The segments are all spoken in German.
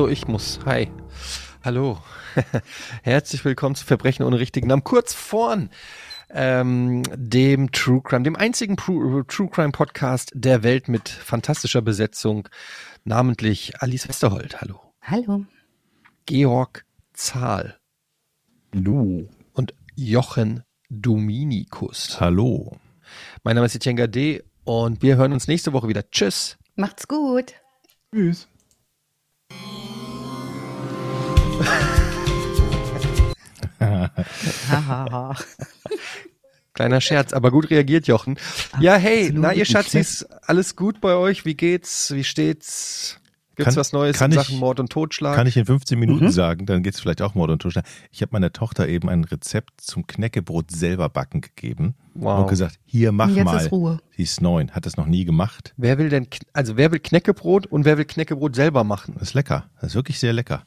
Also ich muss. Hi. Hallo. Herzlich willkommen zu Verbrechen ohne richtigen Namen. Kurz vorn ähm, dem True Crime, dem einzigen True, True Crime Podcast der Welt mit fantastischer Besetzung, namentlich Alice Westerholt. Hallo. Hallo. Georg Zahl. Hallo. Und Jochen Dominikus. Hallo. Mein Name ist Etienne D. und wir hören uns nächste Woche wieder. Tschüss. Macht's gut. Tschüss. Kleiner Scherz, aber gut reagiert, Jochen. Ja, hey, na ihr Schatzis, alles gut bei euch? Wie geht's? Wie steht's? Gibt's Kann- was Neues kann in ich- Sachen Mord und Totschlag? Kann ich in 15 Minuten Mhm. sagen, dann geht's vielleicht auch Mord und Totschlag. Ich habe meiner Tochter eben ein Rezept zum Knäckebrot selber backen gegeben wow. und gesagt, hier mach jetzt mal. ist Ruhe. Sie ist neun, hat das noch nie gemacht. Wer will denn, also wer will Knäckebrot und wer will Knäckebrot selber machen? Das ist lecker. Das ist wirklich sehr lecker.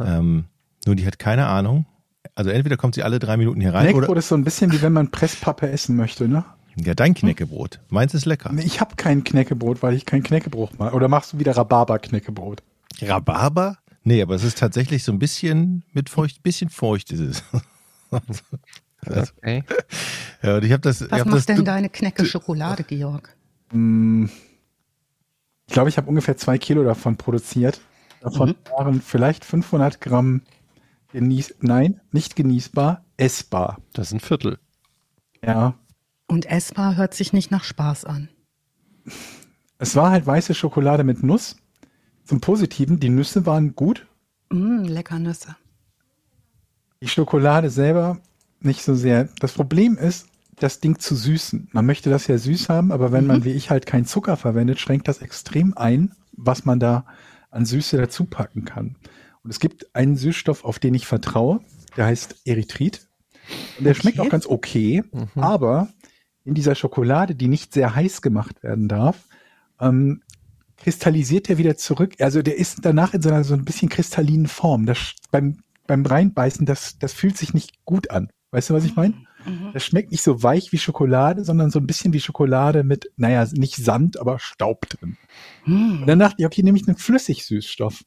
Ähm, nur die hat keine Ahnung. Also entweder kommt sie alle drei Minuten hier rein Knäckebrot oder ist so ein bisschen wie wenn man Presspappe essen möchte, ne? ja dein Knäckebrot. Meins ist lecker. Nee, Ich habe kein Knäckebrot, weil ich kein Knäckebrot mache. Oder machst du wieder Rhabarber-Knäckebrot? Rhabarber? Nee, aber es ist tatsächlich so ein bisschen mit feucht, bisschen feucht ist es. Also, Okay. ja, und ich habe das, ich Was hab macht das denn deine Knecke Schokolade, Georg? Hm, Ich glaube, ich habe ungefähr zwei Kilo davon produziert. Davon waren vielleicht 500 Gramm genieß, nein, nicht genießbar, essbar. Das ist ein Viertel. Ja, Und essbar hört sich nicht nach Spaß an. es war halt weiße Schokolade mit Nuss. Zum Positiven, die Nüsse waren gut. Mm, lecker Nüsse. Die Schokolade selber nicht so sehr. Das Problem ist, das Ding zu süßen. Man möchte das ja süß haben, aber wenn man wie ich halt keinen Zucker verwendet, schränkt das extrem ein, was man da an Süße dazu packen kann. Und es gibt einen Süßstoff, auf den ich vertraue, der heißt Erythrit. Und der schmeckt Okay. auch ganz okay, aber in dieser Schokolade, die nicht sehr heiß gemacht werden darf, ähm, kristallisiert der wieder zurück. Also der ist danach in so einer so ein bisschen kristallinen Form. Das beim beim Reinbeißen, das das fühlt sich nicht gut an. Weißt du, was ich meine? Mhm. Das schmeckt nicht so weich wie Schokolade, sondern so ein bisschen wie Schokolade mit, naja, nicht Sand, aber Staub drin. Und dann dachte ich, okay, nehme ich einen Flüssigsüßstoff.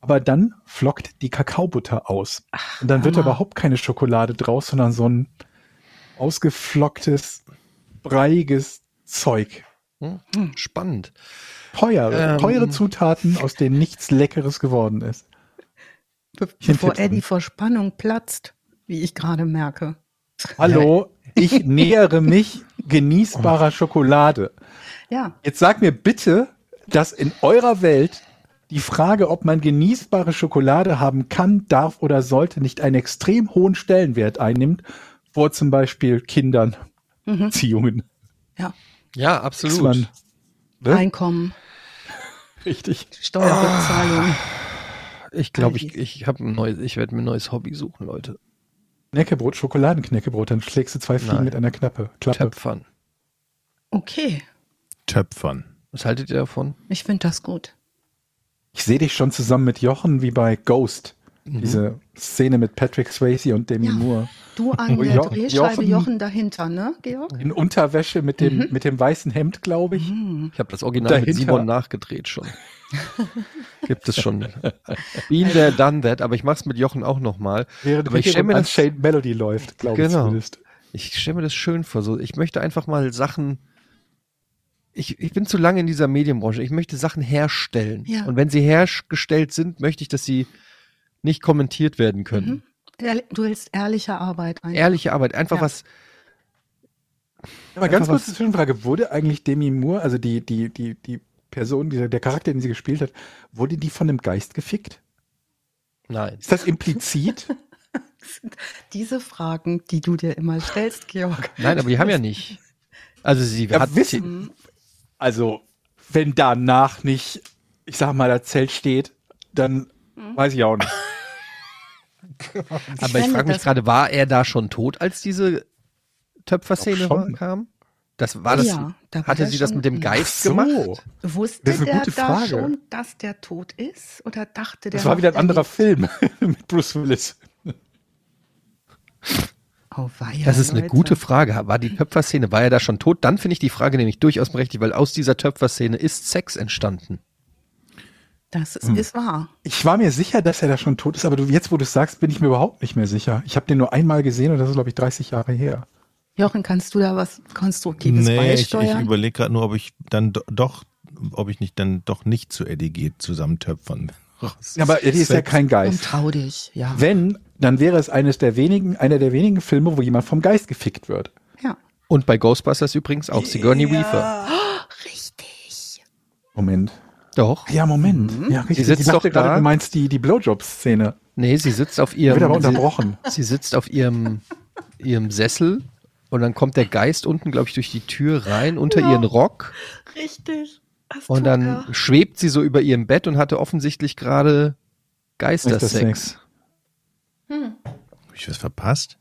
Aber dann flockt die Kakaobutter aus. Und dann wird Hammer. überhaupt keine Schokolade draus, sondern so ein ausgeflocktes, breiiges Zeug. Hm? Spannend. Teure, Ähm. teure Zutaten, aus denen nichts Leckeres geworden ist. Be bevor Eddie vor Spannung platzt, wie ich gerade merke. Hallo, ich nähere mich genießbarer Schokolade. Ja, Jetzt sag mir bitte, dass in eurer Welt die Frage, ob man genießbare Schokolade haben kann, darf oder sollte, nicht einen extrem hohen Stellenwert einnimmt, vor zum Beispiel Kindern, Mhm. Beziehungen. ja. Ja, absolut. man- Ne? Einkommen, Richtig. Steuerrückzahlung. Ich glaube, ich, ich habe ein neues, ich werde mir ein neues Hobby suchen, Leute. Knäckebrot, Schokoladenknäckebrot, dann schlägst du zwei Fliegen Nein. mit einer Knappe. Klappe. Töpfern. Okay, Töpfern. Was haltet ihr davon? ich finde das gut. Ich sehe dich schon zusammen mit Jochen wie bei Ghost. Mhm. Diese Szene mit Patrick Swayze und Demi Ja. Moore. Du an der Jo- Drehscheibe, Jochen- Jochen dahinter, ne, Georg? In Unterwäsche mit dem, mit dem weißen Hemd, glaube ich. Mm. Ich habe das Original mit Dahinter- Simon nachgedreht schon. Gibt es schon. Been there, done that, aber ich mach's mit Jochen auch nochmal. Während Aber ich stell mir das- Shade Melody läuft, glaube ich Genau. zumindest. Ich stelle mir das schön vor. So, ich möchte einfach mal Sachen. Ich, ich bin zu lange in dieser Medienbranche. Ich möchte Sachen herstellen. Ja. Und wenn sie hergestellt sind, möchte ich, dass sie nicht kommentiert werden können. Mhm. Du willst ehrliche Arbeit ein. Ehrliche Arbeit, einfach Ja. was. Aber ganz Einfach kurze Zwischenfrage, wurde eigentlich Demi Moore, also die, die, die, die Person, dieser, der Charakter, den sie gespielt hat, wurde die von einem Geist gefickt? Nein. Ist das implizit? Diese Fragen, die du dir immer stellst, Georg. Nein, aber die haben ja nicht. Also sie Ja, hat. wissen, also, wenn danach nicht, ich sag mal, das Zelt steht, dann weiß ich auch nicht. aber ich fände frage mich gerade, war er da schon tot, als diese Töpferszene kam? Das war das. Ja, da war hatte sie das mit dem Geist so. gemacht? Wusste Das ist eine der gute da Frage. schon, dass der tot ist? Oder dachte der Das war wieder ein der anderer? Film mit Bruce Willis. Oh, weia, Das ist eine Leute. gute Frage. War die Töpferszene, war er da schon tot? Dann finde ich die Frage nämlich durchaus berechtigt, weil aus dieser Töpferszene ist Sex entstanden. Das ist, Hm. ist wahr. Ich war mir sicher, dass er da schon tot ist, aber du, jetzt, wo du es sagst, bin ich mir überhaupt nicht mehr sicher. Ich habe den nur einmal gesehen und das ist, glaube ich, 30 Jahre her. Jochen, kannst du da was Konstruktives Nee, ich, ich beisteuern? überlege gerade nur, ob ich dann do, doch, ob ich nicht dann doch nicht zu Eddie geht, zusammentöpfern. Ja, aber Eddie ist ja kein Und Geist. trau dich, ja. Wenn, dann wäre es eines der wenigen, einer der wenigen Filme, wo jemand vom Geist gefickt wird. Ja. Und bei Ghostbusters übrigens auch Sigourney Weaver. Richtig. Moment. Doch. Ja, Moment. Ja, richtig. Sie sitzt ich dachte doch da. gerade, du meinst die, die Blowjob-Szene. Nee, sie sitzt auf Wird ihrem. aber sie, unterbrochen. sie sitzt auf ihrem, ihrem Sessel und dann kommt der Geist unten, glaube ich, durch die Tür rein unter Ja. ihren Rock Richtig. Das und dann er. schwebt sie so über ihrem Bett und hatte offensichtlich gerade Geistersex. Hm. Hab ich was verpasst?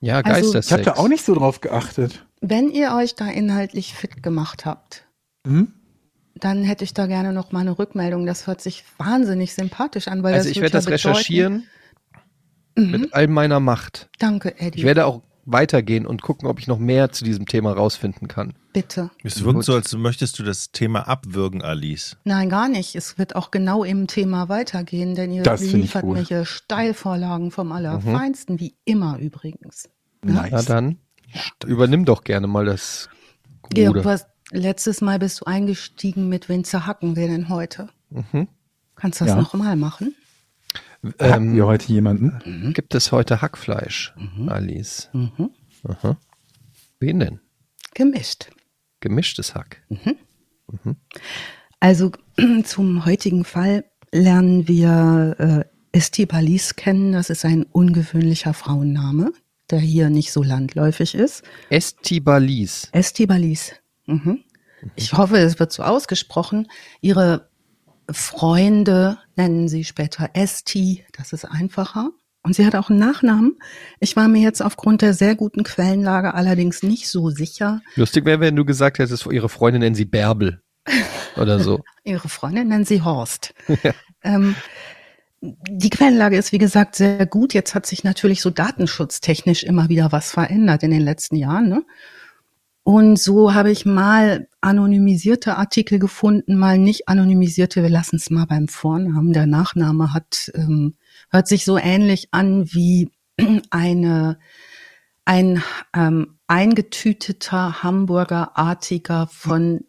Ja, Also, Geistersex. Ich habe da auch nicht so drauf geachtet. Wenn ihr euch da inhaltlich fit gemacht habt, Hm? dann hätte ich da gerne noch mal eine Rückmeldung. Das hört sich wahnsinnig sympathisch an, weil also das ich werde das ja bedeuten- recherchieren Mhm. mit all meiner Macht. Danke, Eddie. Ich werde auch weitergehen und gucken, ob ich noch mehr zu diesem Thema rausfinden kann. Bitte. Es Gut. wirkt so, als möchtest du das Thema abwürgen, Alice. Nein, gar nicht. Es wird auch genau im Thema weitergehen, denn ihr Das liefert gut. mir hier Steilvorlagen vom Allerfeinsten, wie immer übrigens. Nice. Na dann, übernimm doch gerne mal das Georg, du hast, letztes Mal bist du eingestiegen mit wen zerhacken wir denn heute? Mhm. Kannst du das Ja. noch mal machen? Hatten Ähm, wir heute jemanden? gibt es heute Hackfleisch, Alice? Mhm. Aha. Wen denn? Gemischt. Gemischtes Hack. Also zum heutigen Fall lernen wir äh, Estibalis kennen. Das ist ein ungewöhnlicher Frauenname, der hier nicht so landläufig ist. Estibalis. Estibalis. Mhm. Ich hoffe, es wird so ausgesprochen. Ihre Freunde nennen sie später Esti. Das ist einfacher. Und sie hat auch einen Nachnamen. Ich war mir jetzt aufgrund der sehr guten Quellenlage allerdings nicht so sicher. Lustig wäre, wenn du gesagt hättest, ihre Freundin nennen sie Bärbel. Oder so. Ihre Freundin nennen sie Horst. ähm, die Quellenlage ist, wie gesagt, sehr gut. Jetzt hat sich natürlich so datenschutztechnisch immer wieder was verändert in den letzten Jahren. Ne? Und so habe ich mal anonymisierte Artikel gefunden, mal nicht anonymisierte. Wir lassen es mal beim Vornamen. Der Nachname hat ähm, hört sich so ähnlich an wie eine ein ähm, eingetüteter Hamburgerartiger von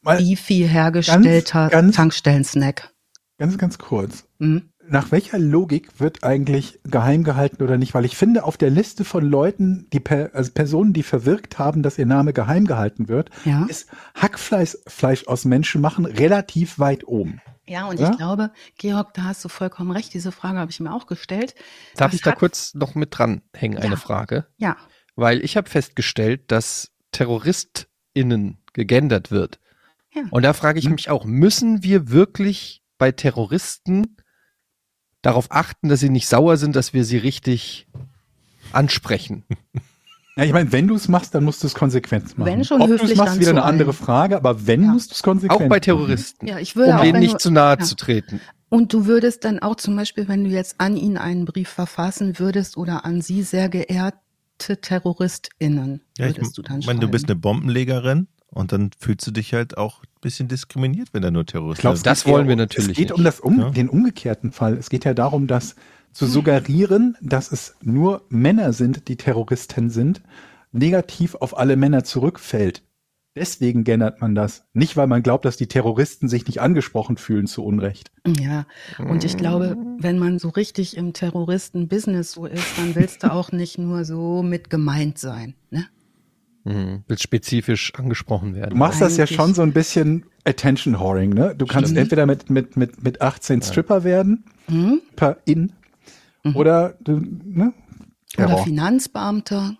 Mal Beefy hergestellter ganz, ganz- Tankstellen-Snack. ganz, ganz kurz. Hm? Nach welcher Logik wird eigentlich geheim gehalten oder nicht? Weil ich finde, auf der Liste von Leuten, die per, also Personen, die verwirkt haben, dass ihr Name geheim gehalten wird, Ja. ist Hackfleisch Fleisch aus Menschen machen relativ weit oben. Ja, und Ja? ich glaube, Georg, da hast du vollkommen recht. Diese Frage habe ich mir auch gestellt. Darf ich da kurz noch mit dranhängen, eine Ja. Frage? Ja. Weil ich habe festgestellt, dass TerroristInnen gegendert wird. Ja. Und da frage ich Hm. mich auch, müssen wir wirklich bei Terroristen darauf achten, dass sie nicht sauer sind, dass wir sie richtig ansprechen? Ja, ich meine, wenn du es machst, dann musst du es konsequent machen. Wenn schon Ob du es höflich, machst, dann wieder eine andere Frage, aber wenn, Ja. musst du es konsequent Auch bei machen. Terroristen. Ja, ich würde um auch, denen nicht du, zu nahe ja. zu treten. Und du würdest dann auch zum Beispiel, wenn du jetzt an ihn einen Brief verfassen würdest oder an sie, sehr geehrte TerroristInnen, Ja, ich würdest du dann meine, du bist schreiben. eine Bombenlegerin und dann fühlst du dich halt auch ein bisschen diskriminiert, wenn da nur Terroristen Ich glaube, sind. Das wollen wir natürlich Es geht nicht. um das um, Ja. den umgekehrten Fall. Es geht ja darum, dass zu suggerieren, dass es nur Männer sind, die Terroristen sind, negativ auf alle Männer zurückfällt. Deswegen gendert man das. Nicht, weil man glaubt, dass die Terroristen sich nicht angesprochen fühlen zu Unrecht. Ja, und ich glaube, wenn man so richtig im Terroristen-Business so ist, dann willst du auch nicht nur so mit gemeint sein. Ne? Mhm. Will spezifisch angesprochen Du werden. machst das ja Eigentlich- schon so ein bisschen Attention Whoring, ne? Du kannst Stimmt. entweder mit, mit, mit, mit 18 Stripper werden, Hm? per in, oder du, ne? Oder Terror. Finanzbeamter.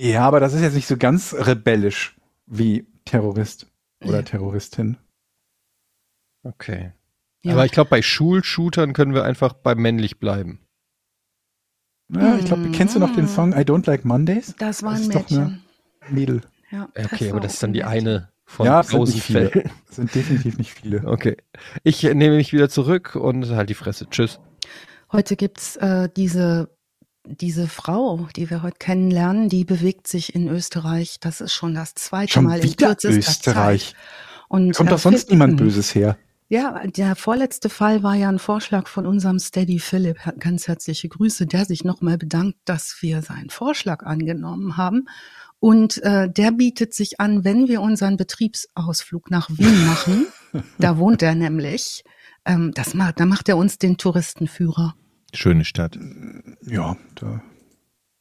Ja, aber das ist jetzt nicht so ganz rebellisch wie Terrorist oder Ja. Terroristin. Okay. Ja. Aber ich glaube, bei Schulshootern können wir einfach bei männlich bleiben. Ja, ich glaube, kennst du noch den Song I Don't Like Mondays? das war Das ein ist doch eine- Mädchen. Mädel. Ja, Okay, aber das ist dann die eine von Ja, es sind tausend viele. Fällen. Es sind definitiv nicht viele. Okay. Ich äh, nehme mich wieder zurück und halt die Fresse. Tschüss. Heute gibt's äh, diese, diese Frau, die wir heute kennenlernen, die bewegt sich in Österreich. Das ist schon das zweite Schon Mal in wieder kürzester Österreich. Zeit. Und Kommt doch sonst erfinden- niemand Böses her. Ja, der vorletzte Fall war ja ein Vorschlag von unserem Steady Philipp. Ganz herzliche Grüße, der sich nochmal bedankt, dass wir seinen Vorschlag angenommen haben. Und äh, der bietet sich an, wenn wir unseren Betriebsausflug nach Wien machen. da wohnt er nämlich. Ähm, das macht, da macht er uns den Touristenführer. Schöne Stadt. Ja, da,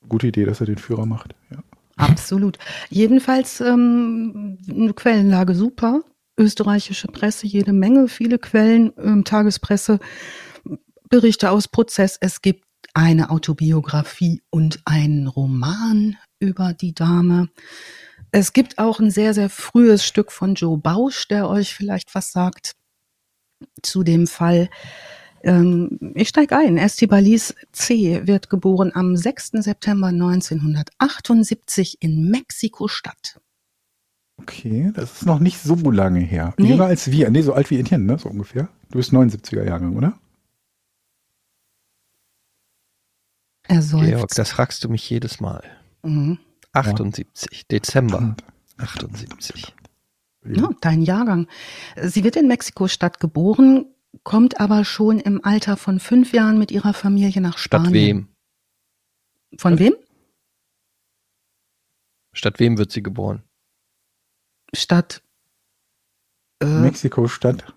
gute Idee, dass er den Führer macht. Ja. Absolut. Jedenfalls ähm, eine Quellenlage super österreichische Presse jede Menge, viele Quellen, ähm, Tagespresse, Berichte aus Prozess. Es gibt eine Autobiografie und einen Roman über die Dame. Es gibt auch ein sehr, sehr frühes Stück von Joe Bausch, der euch vielleicht was sagt zu dem Fall. Ähm, ich steige ein. Estibalis C. wird geboren am 6. September 1978 in Mexiko-Stadt. Okay, das ist noch nicht so lange her. Nee. Jünger als wir. Nee, so alt wie Etienne, ne? So ungefähr. Du bist 79er Jahrgang, oder? Er soll. Georg, das fragst du mich jedes Mal. Mhm. 78, Dezember 78. Ja, dein Jahrgang. Sie wird in Mexiko-Stadt geboren, kommt aber schon im Alter von fünf Jahren mit ihrer Familie nach Spanien. Statt wem? Von wem? Statt wem wird sie geboren? Stadt. Äh, Mexiko-Stadt.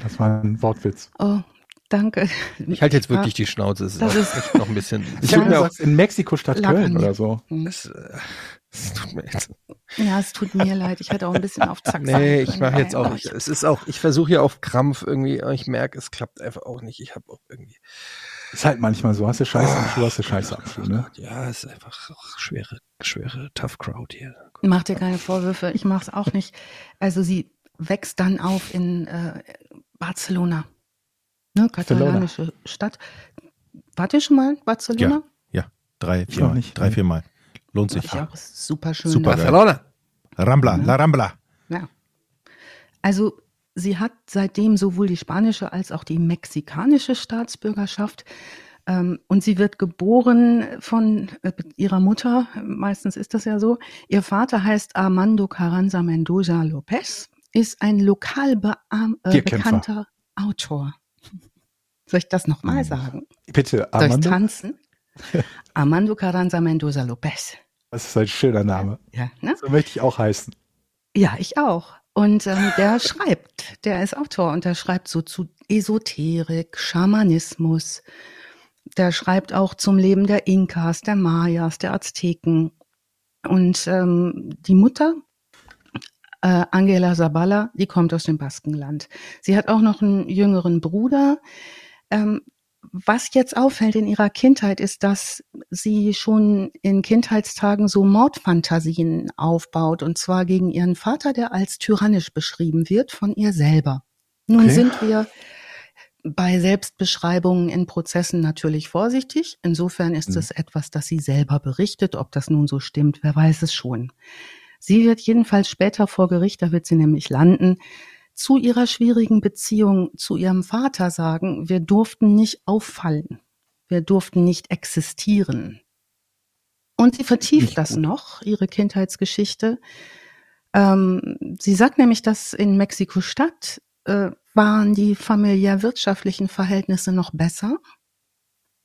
Das war ein Wortwitz. oh, danke. Ich halte jetzt wirklich die Schnauze. Es ist, Das auch ist- echt noch ein bisschen. Ich Ja, habe das gesagt, in Mexiko-Stadt lag an Köln mir. oder so. es, äh, es tut mir jetzt. Ja, es tut mir leid. Ich hätte auch ein bisschen auf Zack Nee, sein ich mache jetzt auch. Ich, es ist auch. Ich versuche hier auf Krampf irgendwie. aber Ich merke, es klappt einfach auch nicht. Ich habe auch irgendwie. Ist halt manchmal so. Hast du Scheiße am Schuh, hast du Scheiße am Schuh, ne? Ja, es ist einfach auch schwere, schwere Tough Crowd hier. Mach dir keine Vorwürfe, ich mach's auch nicht. Also sie wächst dann auf in äh, Barcelona, ne, katalanische Stadt. Wart ihr schon mal in Barcelona? Drei, Ich vier noch Mal. nicht, Drei, vier Mal. Lohnt sich. Ist super schön. Super. Barcelona. Rambla, La Rambla. Ja. Also sie hat seitdem sowohl die spanische als auch die mexikanische Staatsbürgerschaft. Ähm, und sie wird geboren von äh, ihrer Mutter, meistens ist das ja so. Ihr Vater heißt Armando Carranza Mendoza Lopez, ist ein lokal äh, bekannter Autor. Soll ich das nochmal sagen? Bitte, Soll ich tanzen? Armando Carranza Mendoza Lopez. Das ist ein schöner Name. Ja, ne? So möchte ich auch heißen. Ja, ich auch. Und ähm, der schreibt, der ist Autor und der schreibt so zu Esoterik, Schamanismus. Der schreibt auch zum Leben der Inkas, der Mayas, der Azteken. Und ähm, die Mutter, äh, Angela Zabala, die kommt aus dem Baskenland. Sie hat auch noch einen jüngeren Bruder. Ähm, was jetzt auffällt in ihrer Kindheit ist, dass sie schon in Kindheitstagen so Mordfantasien aufbaut und zwar gegen ihren Vater, der als tyrannisch beschrieben wird von ihr selber. Nun Okay. sind wir bei Selbstbeschreibungen in Prozessen natürlich vorsichtig. Insofern ist Mhm. es etwas, das sie selber berichtet. Ob das nun so stimmt, wer weiß es schon. Sie wird jedenfalls später vor Gericht, da wird sie nämlich landen, zu ihrer schwierigen Beziehung zu ihrem Vater sagen, wir durften nicht auffallen. Wir durften nicht existieren. Und sie vertieft das noch, ihre Kindheitsgeschichte. Ähm, sie sagt nämlich, dass in Mexiko-Stadt äh, waren die familiär-wirtschaftlichen Verhältnisse noch besser.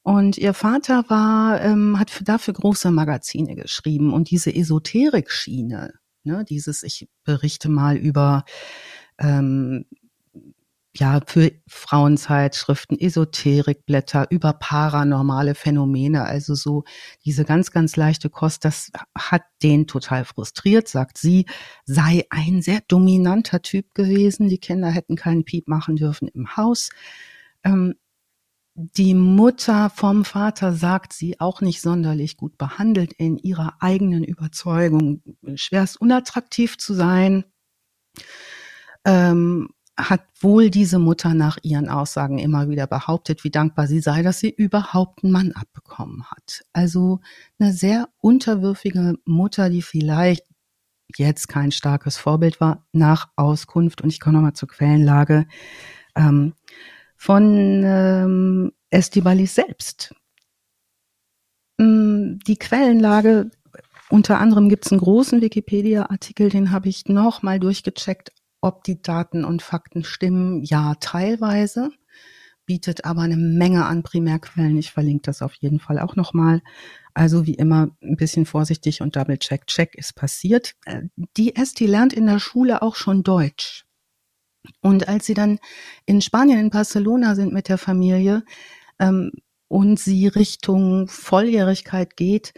Und ihr Vater war, ähm, hat für, dafür große Magazine geschrieben und diese Esoterik-Schiene, ne, dieses, ich berichte mal über ähm, ja, für Frauenzeitschriften, Esoterikblätter, über paranormale Phänomene, also so diese ganz, ganz leichte Kost, das hat den total frustriert, sagt sie, sei ein sehr dominanter Typ gewesen. Die Kinder hätten keinen Piep machen dürfen im Haus. Ähm, die Mutter vom Vater sagt sie auch nicht sonderlich gut behandelt in ihrer eigenen Überzeugung, schwerst unattraktiv zu sein. Ähm, hat wohl diese Mutter nach ihren Aussagen immer wieder behauptet, wie dankbar sie sei, dass sie überhaupt einen Mann abbekommen hat. Also eine sehr unterwürfige Mutter, die vielleicht jetzt kein starkes Vorbild war, nach Auskunft, und ich komme nochmal zur Quellenlage, ähm, von ähm, Estibalis selbst. Mm, Die Quellenlage, unter anderem gibt es einen großen Wikipedia-Artikel, den habe ich noch mal durchgecheckt, ob die Daten und Fakten stimmen. Ja, teilweise bietet aber eine Menge an Primärquellen. Ich verlinke das auf jeden Fall auch nochmal. Also wie immer ein bisschen vorsichtig und double check, check ist passiert. Äh, die Esti lernt in der Schule auch schon Deutsch. Und als sie dann in Spanien, in Barcelona sind mit der Familie ähm, und sie Richtung Volljährigkeit geht,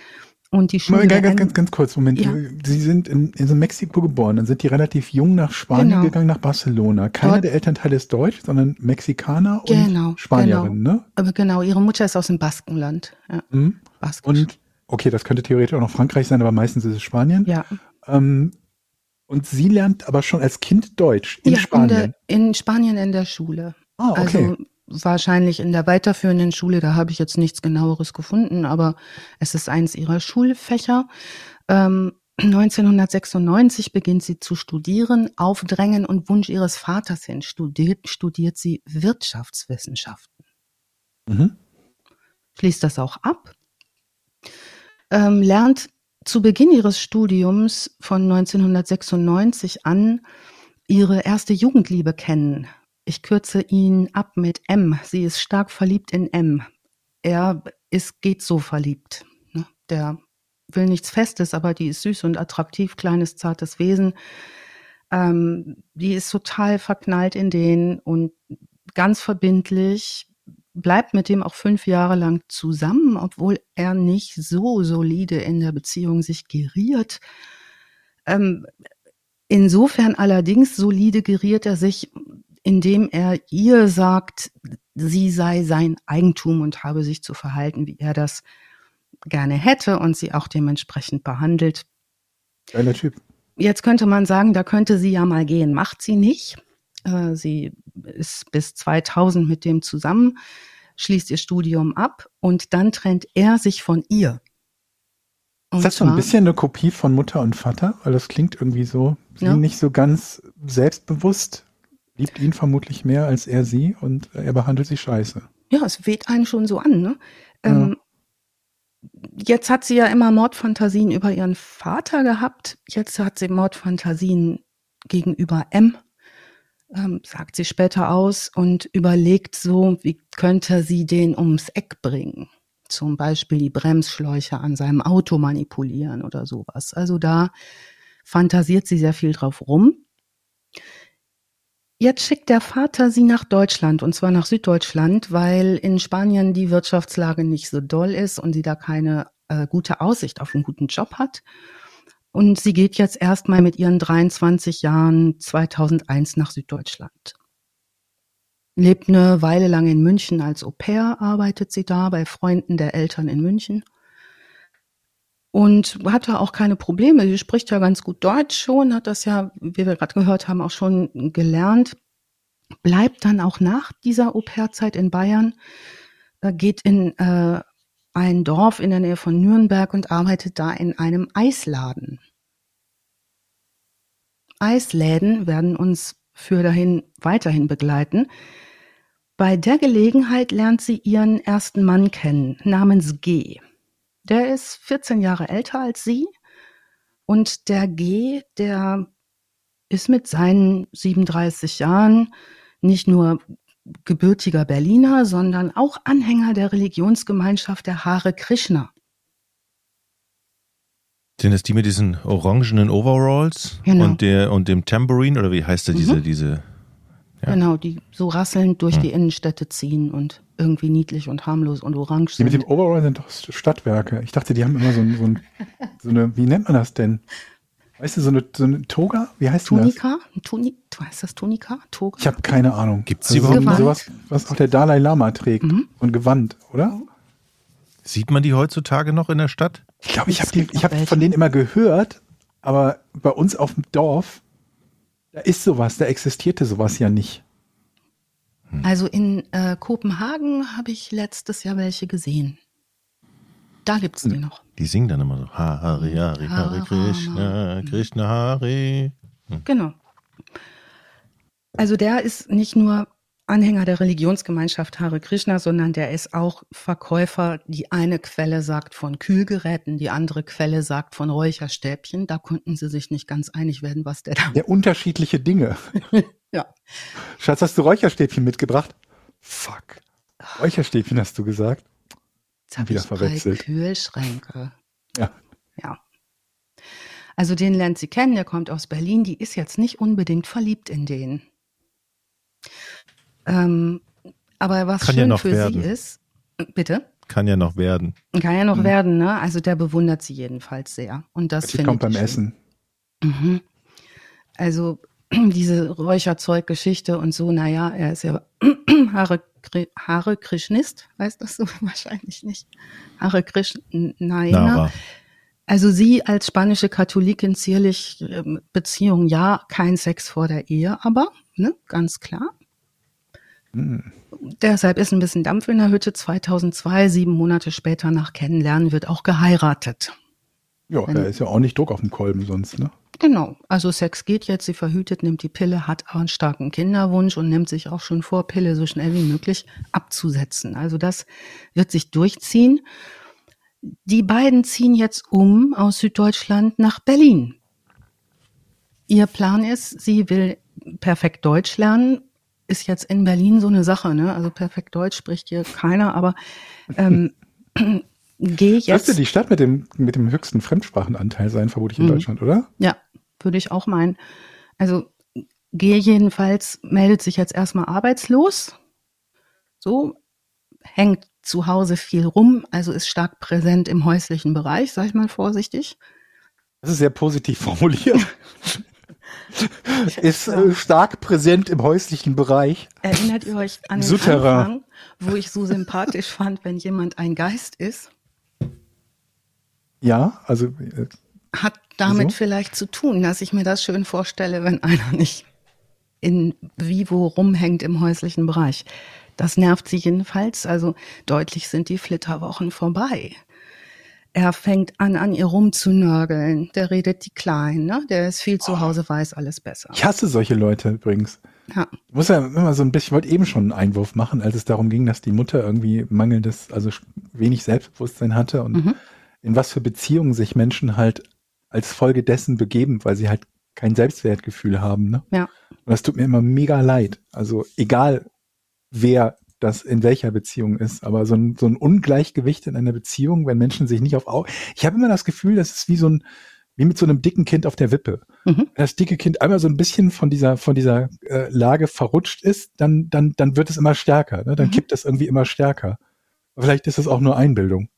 und die Schule. Ganz, ganz, ganz, ganz kurz, Moment. Ja. Sie sind in, in Mexiko geboren, dann sind die relativ jung nach Spanien genau. gegangen, nach Barcelona. Keiner Dort. der Elternteile ist deutsch, sondern Mexikaner und genau, Spanierin, genau. ne? Aber genau, ihre Mutter ist aus dem Baskenland. Ja. Mhm. Und okay, das könnte theoretisch auch noch Frankreich sein, aber meistens ist es Spanien. Ja. Ähm, und sie lernt aber schon als Kind Deutsch in ja, Spanien. In, der, in Spanien in der Schule. Ah, okay. Also wahrscheinlich in der weiterführenden Schule, da habe ich jetzt nichts genaueres gefunden, aber es ist eins ihrer Schulfächer. Ähm, 1996 beginnt sie zu studieren. Auf Drängen und Wunsch ihres Vaters hin studiert, studiert sie Wirtschaftswissenschaften. Mhm. Schließt das auch ab. Ähm, lernt zu Beginn ihres Studiums von 1996 an ihre erste Jugendliebe kennen, ich kürze ihn ab mit M. Sie ist stark verliebt in M. Er ist, geht so verliebt. Ne? Der will nichts Festes, aber die ist süß und attraktiv, kleines, zartes Wesen. Ähm, die ist total verknallt in den und ganz verbindlich, bleibt mit dem auch fünf Jahre lang zusammen, obwohl er nicht so solide in der Beziehung sich geriert. Ähm, insofern allerdings solide geriert er sich, indem er ihr sagt, sie sei sein Eigentum und habe sich zu verhalten, wie er das gerne hätte und sie auch dementsprechend behandelt. Geiler Typ. Jetzt könnte man sagen, da könnte sie ja mal gehen. Macht sie nicht. Äh, sie ist bis 2000 mit dem zusammen, schließt ihr Studium ab und dann trennt er sich von ihr. Und ist das so ein bisschen eine Kopie von Mutter und Vater? Weil das klingt irgendwie so, sie ja. nicht so ganz selbstbewusst liebt ihn vermutlich mehr als er sie und er behandelt sie scheiße. Ja, es weht einen schon so an, ne? Ja. Ähm, jetzt hat sie ja immer Mordfantasien über ihren Vater gehabt. Jetzt hat sie Mordfantasien gegenüber M, ähm, sagt sie später aus und überlegt so, wie könnte sie den ums Eck bringen. Zum Beispiel die Bremsschläuche an seinem Auto manipulieren oder sowas. Also da fantasiert sie sehr viel drauf rum. Jetzt schickt der Vater sie nach Deutschland und zwar nach Süddeutschland, weil in Spanien die Wirtschaftslage nicht so doll ist und sie da keine äh, gute Aussicht auf einen guten Job hat. Und sie geht jetzt erstmal mit ihren 23 Jahren 2001 nach Süddeutschland. Lebt eine Weile lang in München als Au pair, arbeitet sie da bei Freunden der Eltern in München und hatte auch keine Probleme. Sie spricht ja ganz gut Deutsch schon, hat das ja, wie wir gerade gehört haben, auch schon gelernt. Bleibt dann auch nach dieser Au-pair-Zeit in Bayern, äh, geht in äh, ein Dorf in der Nähe von Nürnberg und arbeitet da in einem Eisladen. Eisläden werden uns für dahin weiterhin begleiten. Bei der Gelegenheit lernt sie ihren ersten Mann kennen, namens G. Der ist 14 Jahre älter als sie und der G, der ist mit seinen 37 Jahren nicht nur gebürtiger Berliner, sondern auch Anhänger der Religionsgemeinschaft der Hare Krishna. Sind es die mit diesen orangenen Overalls genau. und der und dem Tambourine oder wie heißt der diese mhm. diese ja. Genau, die so rasselnd durch mhm. die Innenstädte ziehen und irgendwie niedlich und harmlos und orange sind. Die mit dem Overall sind doch Stadtwerke. Ich dachte, die haben immer so, ein, so, ein, so eine, wie nennt man das denn? Weißt du, so eine, so eine Toga? Wie heißt Tunika? das? Tuni heißt das Tunika? Toga? Ich habe keine Ahnung. Gibt es also überhaupt sowas, was auch der Dalai Lama trägt mhm. und Gewand, oder? Sieht man die heutzutage noch in der Stadt? Ich glaube, ich habe hab von denen immer gehört, aber bei uns auf dem Dorf, da ist sowas, da existierte sowas ja nicht. Hm. Also in äh, Kopenhagen habe ich letztes Jahr welche gesehen. Da gibt es die noch. Die singen dann immer so Hari, Hari, Hari, Krishna, Krishna, Hari. Hm. Genau. Also der ist nicht nur Anhänger der Religionsgemeinschaft Hare Krishna, sondern der ist auch Verkäufer. Die eine Quelle sagt von Kühlgeräten, die andere Quelle sagt von Räucherstäbchen. Da konnten sie sich nicht ganz einig werden, was der da. Ja, unterschiedliche Dinge. Ja. Schatz, hast du Räucherstäbchen mitgebracht? Fuck. Räucherstäbchen hast du gesagt? Jetzt habe Wieder ich verwechselt. Kühlschränke. Ja. Ja. Also den lernt sie kennen, der kommt aus Berlin. Die ist jetzt nicht unbedingt verliebt in den. Ähm, aber was Kann ja schön noch für werden. sie ist, bitte, Kann ja noch werden. kann ja noch Mhm. werden, ne? Also der bewundert sie jedenfalls sehr. Und das Die findet kommt beim schön. Essen. Mhm. Also diese Räucherzeuggeschichte und so, naja, er ist ja Hare, Hare Krishnist, weißt das du wahrscheinlich nicht. Hare Krishna. Also sie als spanische Katholikin zierlich ähm, Beziehung, ja, kein Sex vor der Ehe, aber, ne, ganz klar. Deshalb ist ein bisschen Dampf in der Hütte. 2002, sieben Monate später nach Kennenlernen, wird auch geheiratet. Ja, Wenn- da ist ja auch nicht Druck auf dem Kolben sonst, ne? Genau, also Sex geht jetzt, sie verhütet, nimmt die Pille, hat aber einen starken Kinderwunsch und nimmt sich auch schon vor, Pille so schnell wie möglich abzusetzen. Also das wird sich durchziehen. Die beiden ziehen jetzt um aus Süddeutschland nach Berlin. Ihr Plan ist, sie will perfekt Deutsch lernen, ist jetzt in Berlin so eine Sache, ne? Also perfekt Deutsch spricht hier keiner, aber ähm, geh Dürfte jetzt. die Stadt mit dem, mit dem höchsten Fremdsprachenanteil sein, vermutlich in Mhm. Deutschland, oder? Ja, würde ich auch meinen. Also G jedenfalls meldet sich jetzt erstmal arbeitslos. So, hängt zu Hause viel rum, also ist stark präsent im häuslichen Bereich, sag ich mal vorsichtig. Das ist sehr positiv formuliert. ist äh, stark präsent im häuslichen Bereich. Erinnert ihr euch an den Souterrain. Anfang, wo ich so sympathisch fand, wenn jemand ein Geist ist? Ja, also äh, Hat damit Wieso? vielleicht zu tun, dass ich mir das schön vorstelle, wenn einer nicht in vivo rumhängt im häuslichen Bereich. Das nervt sie jedenfalls. Also deutlich sind die Flitterwochen vorbei. Er fängt an, an ihr rumzunörgeln. Der redet die klein, ne? Der ist viel zu Hause, weiß alles besser. ich hasse solche Leute übrigens. Ja. Ich muss ja immer so ein bisschen, ich wollte eben schon einen Einwurf machen, als es darum ging, dass die Mutter irgendwie mangelndes, also wenig Selbstbewusstsein hatte und Mhm. in was für Beziehungen sich Menschen halt als Folge dessen begeben, weil sie halt kein Selbstwertgefühl haben. Ne? Ja. Und das tut mir immer mega leid. Also egal, wer das in welcher Beziehung ist, aber so ein, so ein Ungleichgewicht in einer Beziehung, wenn Menschen sich nicht auf Au Ich habe immer das Gefühl, das ist wie so ein, wie mit so einem dicken Kind auf der Wippe. Mhm. Wenn das dicke Kind einmal so ein bisschen von dieser, von dieser äh, Lage verrutscht ist, dann, dann, dann wird es immer stärker. Ne? Dann Mhm. kippt es irgendwie immer stärker. Vielleicht ist es auch nur Einbildung.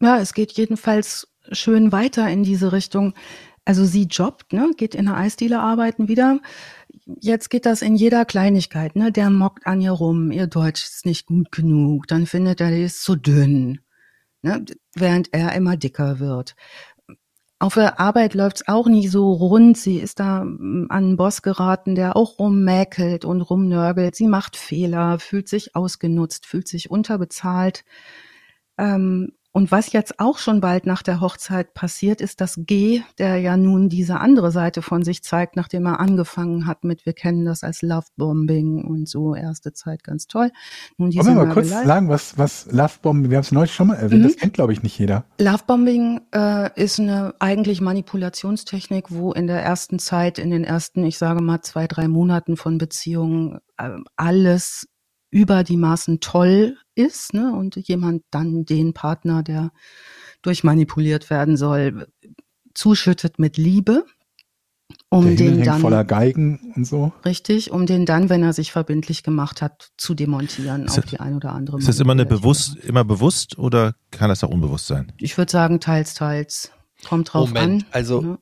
Ja, es geht jedenfalls schön weiter in diese Richtung. Also sie jobbt, ne, geht in der Eisdiele arbeiten wieder. Jetzt geht das in jeder Kleinigkeit, ne? Der mockt an ihr rum, ihr Deutsch ist nicht gut genug, dann findet er, die ist zu dünn, ne? Während er immer dicker wird. Auf der Arbeit läuft's auch nicht so rund. Sie ist da mm, an einen Boss geraten, der auch rummäkelt und rumnörgelt. Sie macht Fehler, fühlt sich ausgenutzt, fühlt sich unterbezahlt. Ähm, und was jetzt auch schon bald nach der Hochzeit passiert, ist, dass G, der ja nun diese andere Seite von sich zeigt, nachdem er angefangen hat mit, wir kennen das als Lovebombing und so, erste Zeit ganz toll. Nun diese Wollen wir mal kurz sagen, was, was Lovebomb, wir haben es neulich schon mal erwähnt, Mhm. das kennt, glaube ich, nicht jeder. Lovebombing äh, ist eine eigentlich Manipulationstechnik, wo in der ersten Zeit, in den ersten, ich sage mal, zwei, drei Monaten von Beziehungen äh, alles über die Maßen toll ist, ne? Und jemand dann den Partner, der durchmanipuliert werden soll, zuschüttet mit Liebe, um der den hängt dann voller Geigen und so. richtig, um den dann, wenn er sich verbindlich gemacht hat, zu demontieren Ist auf das- die ein oder andere Ist das immer eine bewusst, immer bewusst oder kann das auch unbewusst sein? Ich würde sagen, teils, teils. Kommt drauf Moment, an. also ne?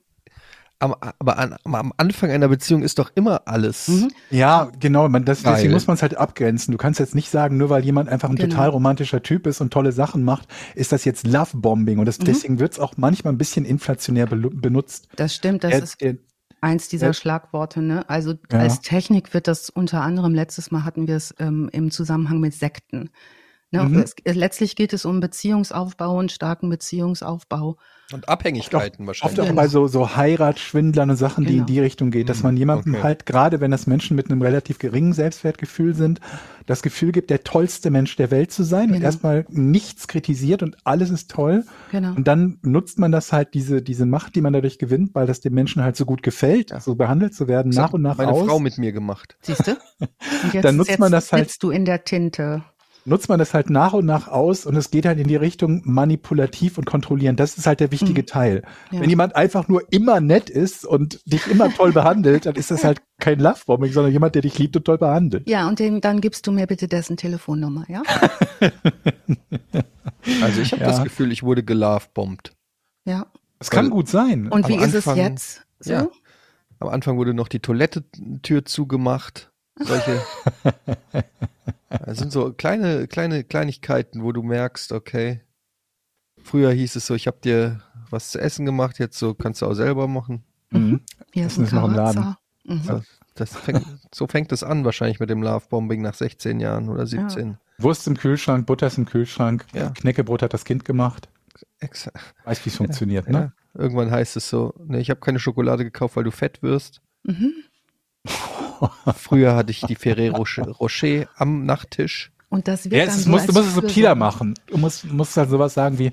Am, aber an, am Anfang einer Beziehung ist doch immer alles. Mhm. Ja, genau, man, das, deswegen muss man es halt abgrenzen. Du kannst jetzt nicht sagen, nur weil jemand einfach ein Genau. total romantischer Typ ist und tolle Sachen macht, ist das jetzt Lovebombing. Und das, Mhm. deswegen wird es auch manchmal ein bisschen inflationär belu- benutzt. Das stimmt, das Er- ist er- eins dieser Ja. Schlagworte. Ne? Also Ja. als Technik wird das unter anderem, letztes Mal hatten wir es ähm, im Zusammenhang mit Sekten. Ne? Mhm. Es, letztlich geht es um Beziehungsaufbau und starken Beziehungsaufbau. Und Abhängigkeiten Oft wahrscheinlich. auch bei so, so Heiratsschwindlern und Sachen, die in Genau. die Richtung geht, dass Mhm, man jemandem okay. halt, gerade wenn das Menschen mit einem relativ geringen Selbstwertgefühl sind, das Gefühl gibt, der tollste Mensch der Welt zu sein und Genau. erstmal nichts kritisiert und alles ist toll. Genau. Und dann nutzt man das halt, diese, diese Macht, die man dadurch gewinnt, weil das dem Menschen halt so gut gefällt, Ja. so behandelt zu werden, Das nach und nach meine aus. Frau mit mir gemacht. Siehst du? Und jetzt, Dann nutzt jetzt man das halt- sitzt du in der Tinte. Nutzt man das halt nach und nach aus und es geht halt in die Richtung manipulativ und kontrollierend. Das ist halt der wichtige Mhm. Teil. Ja. Wenn jemand einfach nur immer nett ist und dich immer toll behandelt, dann ist das halt kein Lovebombing, sondern jemand, der dich liebt und toll behandelt. Ja, und dem, dann gibst du mir bitte dessen Telefonnummer, ja? Also ich habe Ja. das Gefühl, ich wurde gelovebombt. Ja. Das kann gut sein. Und wie ist es Anfang- jetzt? So? Ja. Am Anfang wurde noch die Toilettentür zugemacht. Solche. Das sind so kleine, kleine Kleinigkeiten, wo du merkst, okay. Früher hieß es so, ich habe dir was zu essen gemacht, jetzt so kannst du auch selber machen. Mhm. Hier Essen ist noch im Laden. Mhm. Das, das fängt, so fängt es an wahrscheinlich mit dem Lovebombing nach 16 Jahren oder 17. Wurst im Kühlschrank, Butter ist im Kühlschrank, Ja. Knäckebrot hat das Kind gemacht. Exa Weiß, wie es funktioniert, ja. ne? Irgendwann heißt es so, nee, ich habe keine Schokolade gekauft, weil du fett wirst. Mhm. Früher hatte ich die Ferrero Rocher- am Nachttisch. Und das wird Ja, dann es ist, so musst, du musst es subtiler Fürsorge. machen. Du musst, musst halt sowas sagen wie,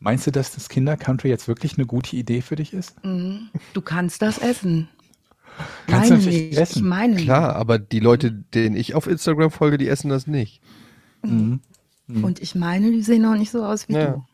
meinst du, dass das Kinder-Country jetzt wirklich eine gute Idee für dich ist? Mhm. Du kannst das essen. Kannst du meine natürlich nicht, essen. ich meine Klar, aber die Leute, denen ich auf Instagram folge, die essen das nicht. Mhm. nicht. Und ich meine, die sehen auch nicht so aus wie Ja. du.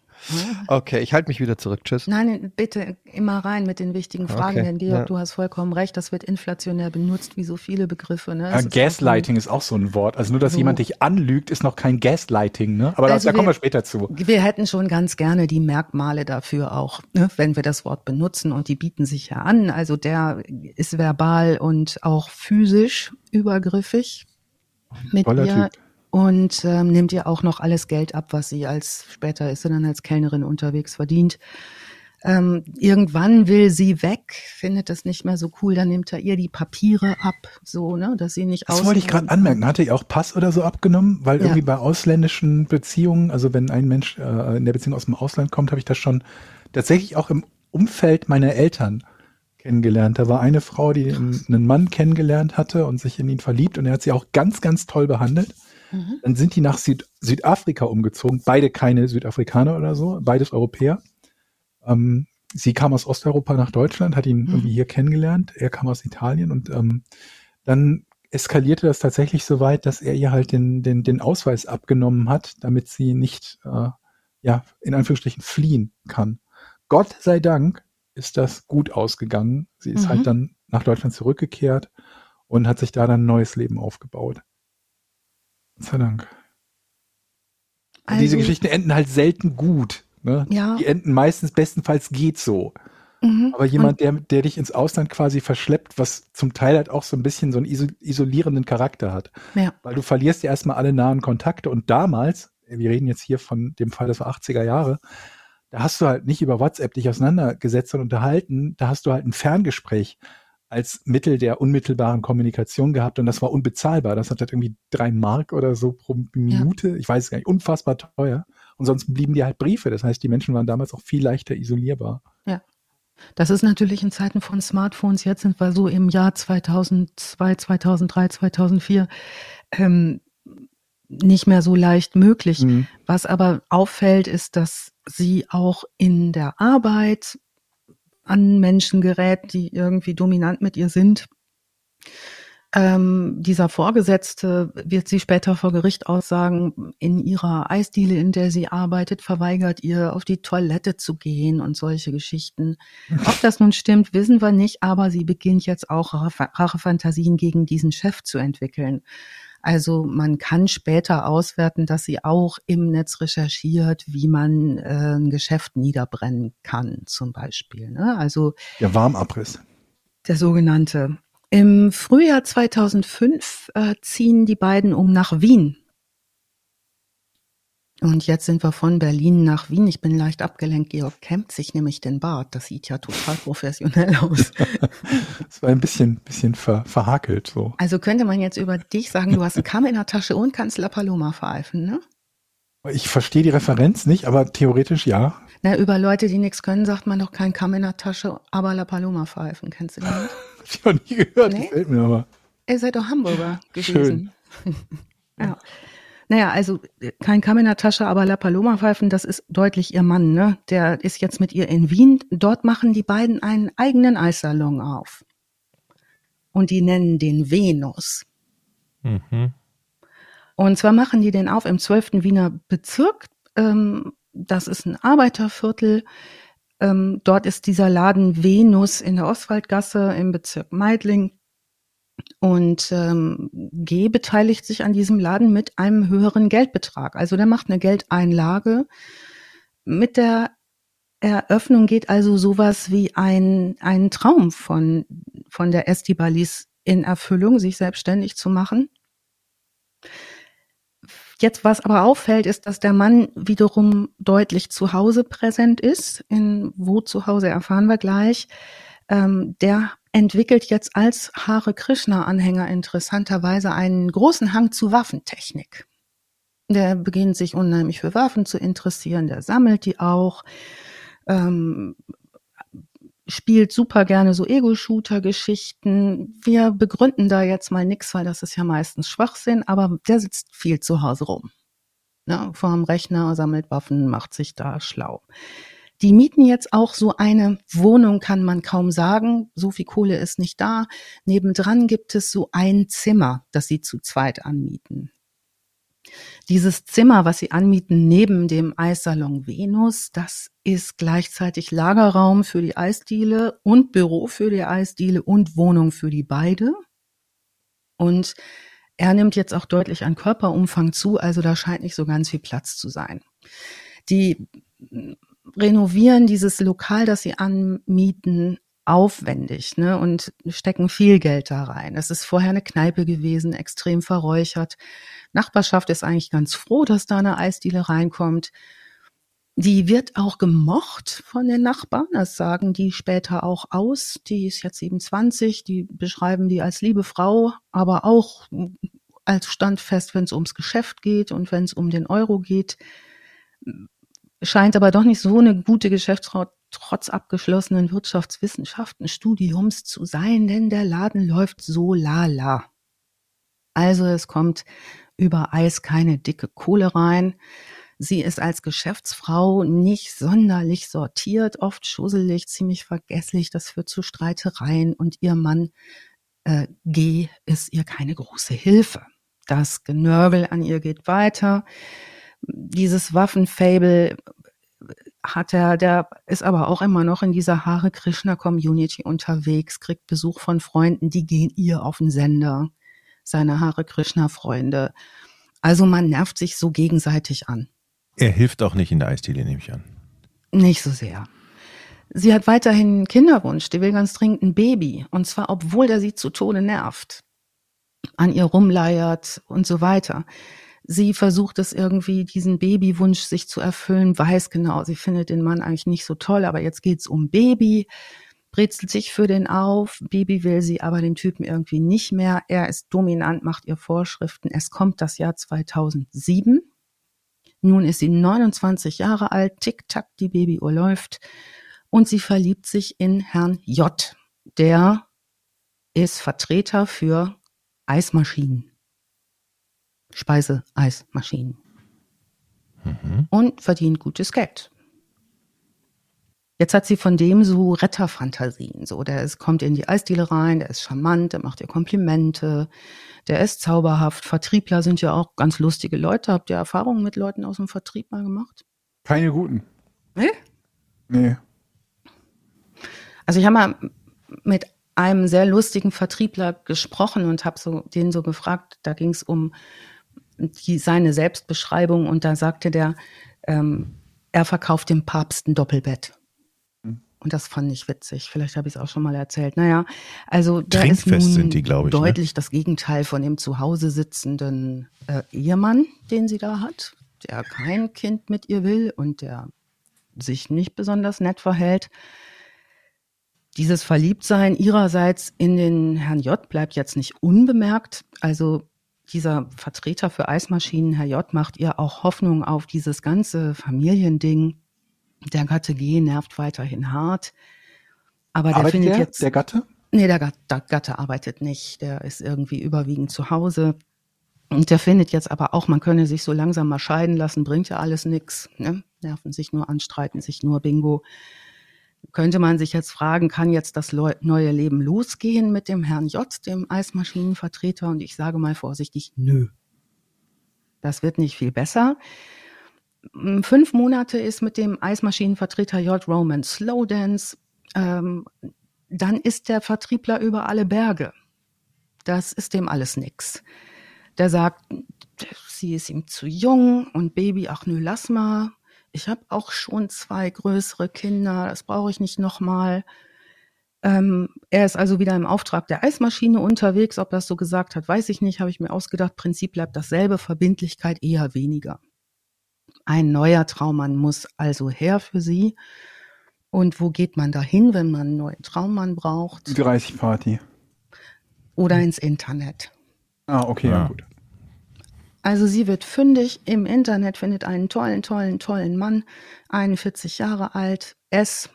Okay, ich halte mich wieder zurück. Tschüss. Nein, bitte immer rein mit den wichtigen Fragen, Okay, denn Georg, ja. du hast vollkommen recht, das wird inflationär benutzt, wie so viele Begriffe. Ne? Ja, ist Gaslighting ist auch so ein Wort. Also nur, dass So. jemand dich anlügt, ist noch kein Gaslighting, ne? Aber Also da, da kommen wir wir- später zu. Wir hätten schon ganz gerne die Merkmale dafür auch, ne, wenn wir das Wort benutzen und die bieten sich ja an. Also der ist verbal und auch physisch übergriffig mit Toller ihr Typ. Und ähm, nimmt ihr auch noch alles Geld ab, was sie als später ist sie dann als Kellnerin unterwegs verdient. Ähm, irgendwann will sie weg, findet das nicht mehr so cool, dann nimmt er ihr die Papiere ab, so, ne, dass sie nicht Das wollte ich gerade anmerken. Hatte ihr auch Pass oder so abgenommen? Weil Ja. irgendwie bei ausländischen Beziehungen, also wenn ein Mensch äh, in der Beziehung aus dem Ausland kommt, habe ich das schon tatsächlich auch im Umfeld meiner Eltern kennengelernt. Da war eine Frau, die einen Mann kennengelernt hatte und sich in ihn verliebt und er hat sie auch ganz, ganz toll behandelt. Mhm. Dann sind die nach Süd Südafrika umgezogen. Beide keine Südafrikaner oder so, beides Europäer. Ähm, sie kam aus Osteuropa nach Deutschland, hat ihn Mhm. irgendwie hier kennengelernt. Er kam aus Italien und ähm, dann eskalierte das tatsächlich so weit, dass er ihr halt den, den, den Ausweis abgenommen hat, damit sie nicht, äh, ja, in Anführungsstrichen fliehen kann. Gott sei Dank ist das gut ausgegangen. Sie ist Mhm. halt dann nach Deutschland zurückgekehrt und hat sich da dann ein neues Leben aufgebaut. Gott sei Dank. Diese Also- Geschichten enden halt selten gut. Ne? Ja. Die enden meistens bestenfalls geht so. Mhm. Aber jemand, der, der dich ins Ausland quasi verschleppt, was zum Teil halt auch so ein bisschen so einen iso isolierenden Charakter hat. Ja. Weil du verlierst ja erstmal alle nahen Kontakte. Und damals, wir reden jetzt hier von dem Fall, das war 80er Jahre, da hast du halt nicht über WhatsApp dich auseinandergesetzt und unterhalten, da hast du halt ein Ferngespräch als Mittel der unmittelbaren Kommunikation gehabt und das war unbezahlbar. Das hat halt irgendwie drei Mark oder so pro Minute, ich weiß es gar nicht, unfassbar teuer. Und sonst blieben dir halt Briefe. Das heißt, die Menschen waren damals auch viel leichter isolierbar. Das ist natürlich in Zeiten von Smartphones, jetzt sind wir so im Jahr 2002, 2003, 2004, ähm, nicht mehr so leicht möglich. Mhm. Was aber auffällt, ist, dass sie auch in der Arbeit an Menschen gerät, die irgendwie dominant mit ihr sind. Ähm, dieser Vorgesetzte wird sie später vor Gericht aussagen, in ihrer Eisdiele, in der sie arbeitet, verweigert ihr, auf die Toilette zu gehen und solche Geschichten. Ob das nun stimmt, wissen wir nicht, aber sie beginnt jetzt auch Rache- Rachefantasien gegen diesen Chef zu entwickeln. Also man kann später auswerten, dass sie auch im Netz recherchiert, wie man äh, ein Geschäft niederbrennen kann, zum Beispiel. Ne? Also Der Warmabriss. der sogenannte. Im Frühjahr 2005 äh, ziehen die beiden um nach Wien. Und jetzt sind wir von Berlin nach Wien. Ich bin leicht abgelenkt. Georg kämmt sich nämlich den Bart. Das sieht ja total professionell aus. Es war ein bisschen, bisschen ver, verhakelt so. Also könnte man jetzt über dich sagen, du hast einen Kamm in der Tasche und kannst La Paloma pfeifen, ne? Ich verstehe die Referenz nicht, aber theoretisch ja. Na, über Leute, die nichts können, sagt man doch kein Kamm in der Tasche, aber La Paloma pfeifen. Kennst du den nicht? Hab ich noch nie gehört, Nee? gefällt mir aber. Ihr seid doch Hamburger Schön. gewesen. ja. Naja, also kein Kamm in der Tasche, aber La Paloma pfeifen, das ist deutlich ihr Mann, ne? Der ist jetzt mit ihr in Wien. Dort machen die beiden einen eigenen Eissalon auf. Und die nennen den Venus. Mhm. Und zwar machen die den auf im 12. Wiener Bezirk. Ähm, das ist ein Arbeiterviertel. Ähm, dort ist dieser Laden Venus in der Ostwaldgasse im Bezirk Meidling. Und ähm, G beteiligt sich an diesem Laden mit einem höheren Geldbetrag. Also der macht eine Geldeinlage. Mit der Eröffnung geht also sowas wie ein, ein Traum von, von der Estibalis in Erfüllung, sich selbstständig zu machen. Jetzt, was aber auffällt, ist, dass der Mann wiederum deutlich zu Hause präsent ist. In wo zu Hause erfahren wir gleich. Ähm, der entwickelt jetzt als Hare Krishna-Anhänger interessanterweise einen großen Hang zu Waffentechnik. Der beginnt sich unheimlich für Waffen zu interessieren, der sammelt die auch, ähm, spielt super gerne so Ego-Shooter-Geschichten. Wir begründen da jetzt mal nix, weil das ist ja meistens Schwachsinn, aber der sitzt viel zu Hause rum. Ne, vorm Rechner, sammelt Waffen, macht sich da schlau. Die mieten jetzt auch so eine Wohnung, kann man kaum sagen. So viel Kohle ist nicht da. Nebendran gibt es so ein Zimmer, das sie zu zweit anmieten. Dieses Zimmer, was sie anmieten neben dem Eissalon Venus, das ist gleichzeitig Lagerraum für die Eisdiele und Büro für die Eisdiele und Wohnung für die beide. Und er nimmt jetzt auch deutlich an Körperumfang zu, also da scheint nicht so ganz viel Platz zu sein. Die renovieren dieses Lokal, das sie anmieten, aufwendig ne, und stecken viel Geld da rein. Es ist vorher eine Kneipe gewesen, extrem verräuchert. Nachbarschaft ist eigentlich ganz froh, dass da eine Eisdiele reinkommt. Die wird auch gemocht von den Nachbarn, das sagen die später auch aus. Die ist jetzt 27, die beschreiben die als liebe Frau, aber auch als standfest, wenn es ums Geschäft geht und wenn es um den Euro geht. Scheint aber doch nicht so eine gute Geschäftsfrau trotz abgeschlossenen Wirtschaftswissenschaften Studiums zu sein, denn der Laden läuft so lala. Also es kommt über Eis keine dicke Kohle rein. Sie ist als Geschäftsfrau nicht sonderlich sortiert, oft schusselig, ziemlich vergesslich. Das führt zu Streitereien und ihr Mann äh, G ist ihr keine große Hilfe. Das Genörgel an ihr geht weiter. Dieses Waffenfable hat er, der ist aber auch immer noch in dieser Hare Krishna Community unterwegs, kriegt Besuch von Freunden, die gehen ihr auf den Sender, seine Hare Krishna Freunde. Also man nervt sich so gegenseitig an. Er hilft auch nicht in der Eisdiele, nehme ich an. Nicht so sehr. Sie hat weiterhin einen Kinderwunsch, die will ganz dringend ein Baby. Und zwar, obwohl der sie zu Tode nervt, an ihr rumleiert und so weiter. Sie versucht es irgendwie, diesen Babywunsch sich zu erfüllen, weiß genau, sie findet den Mann eigentlich nicht so toll, aber jetzt geht's um Baby, brezelt sich für den auf, Baby will sie aber den Typen irgendwie nicht mehr. Er ist dominant, macht ihr Vorschriften. Es kommt das Jahr 2007. Nun ist sie 29 Jahre alt, tick-tack, die Babyuhr läuft und sie verliebt sich in Herrn J. Der ist Vertreter für Eismaschinen. Speise-Eismaschinen. Mhm. Und verdient gutes Geld. Jetzt hat sie von dem so Retterfantasien. So, der ist, kommt in die Eisdiele rein, der ist charmant, der macht ihr Komplimente, der ist zauberhaft. Vertriebler sind ja auch ganz lustige Leute. Habt ihr Erfahrungen mit Leuten aus dem Vertrieb mal gemacht? Keine guten. Nee? Nee. Also ich habe mal mit einem sehr lustigen Vertriebler gesprochen und habe so den so gefragt, da ging es um die, seine Selbstbeschreibung und da sagte der, ähm, er verkauft dem Papst ein Doppelbett. Hm. Und das fand ich witzig. Vielleicht habe ich es auch schon mal erzählt. Naja, also der ist nun sind die, ich, ne? deutlich das Gegenteil von dem zu Hause sitzenden äh, Ehemann, den sie da hat, der kein Kind mit ihr will und der sich nicht besonders nett verhält. Dieses Verliebtsein ihrerseits in den Herrn J bleibt jetzt nicht unbemerkt. Also dieser Vertreter für Eismaschinen, Herr J., macht ihr auch Hoffnung auf dieses ganze Familiending. Der Gatte G nervt weiterhin hart. Aber der Arbeitet findet der, jetzt. der Gatte? Nee, der Gatte, der Gatte arbeitet nicht. Der ist irgendwie überwiegend zu Hause. Und der findet jetzt aber auch, man könne sich so langsam mal scheiden lassen, bringt ja alles nix. Ne? Nerven sich nur an, streiten sich nur, Bingo. Könnte man sich jetzt fragen, kann jetzt das neue Leben losgehen mit dem Herrn J., dem Eismaschinenvertreter? Und ich sage mal vorsichtig, nö. Das wird nicht viel besser. Fünf Monate ist mit dem Eismaschinenvertreter J. Roman Slowdance. Ähm, dann ist der Vertriebler über alle Berge. Das ist dem alles nix. Der sagt, sie ist ihm zu jung und Baby, ach nö, lass mal. Ich habe auch schon zwei größere Kinder, das brauche ich nicht nochmal. Ähm, er ist also wieder im Auftrag der Eismaschine unterwegs. Ob er es so gesagt hat, weiß ich nicht, habe ich mir ausgedacht. Prinzip bleibt dasselbe, Verbindlichkeit eher weniger. Ein neuer Traummann muss also her für sie. Und wo geht man dahin, wenn man einen neuen Traummann braucht? 30 Party. Oder ins Internet. Ah, okay, ja, Ja. gut. Also sie wird fündig im Internet, findet einen tollen, tollen, tollen Mann, 41 Jahre alt, S,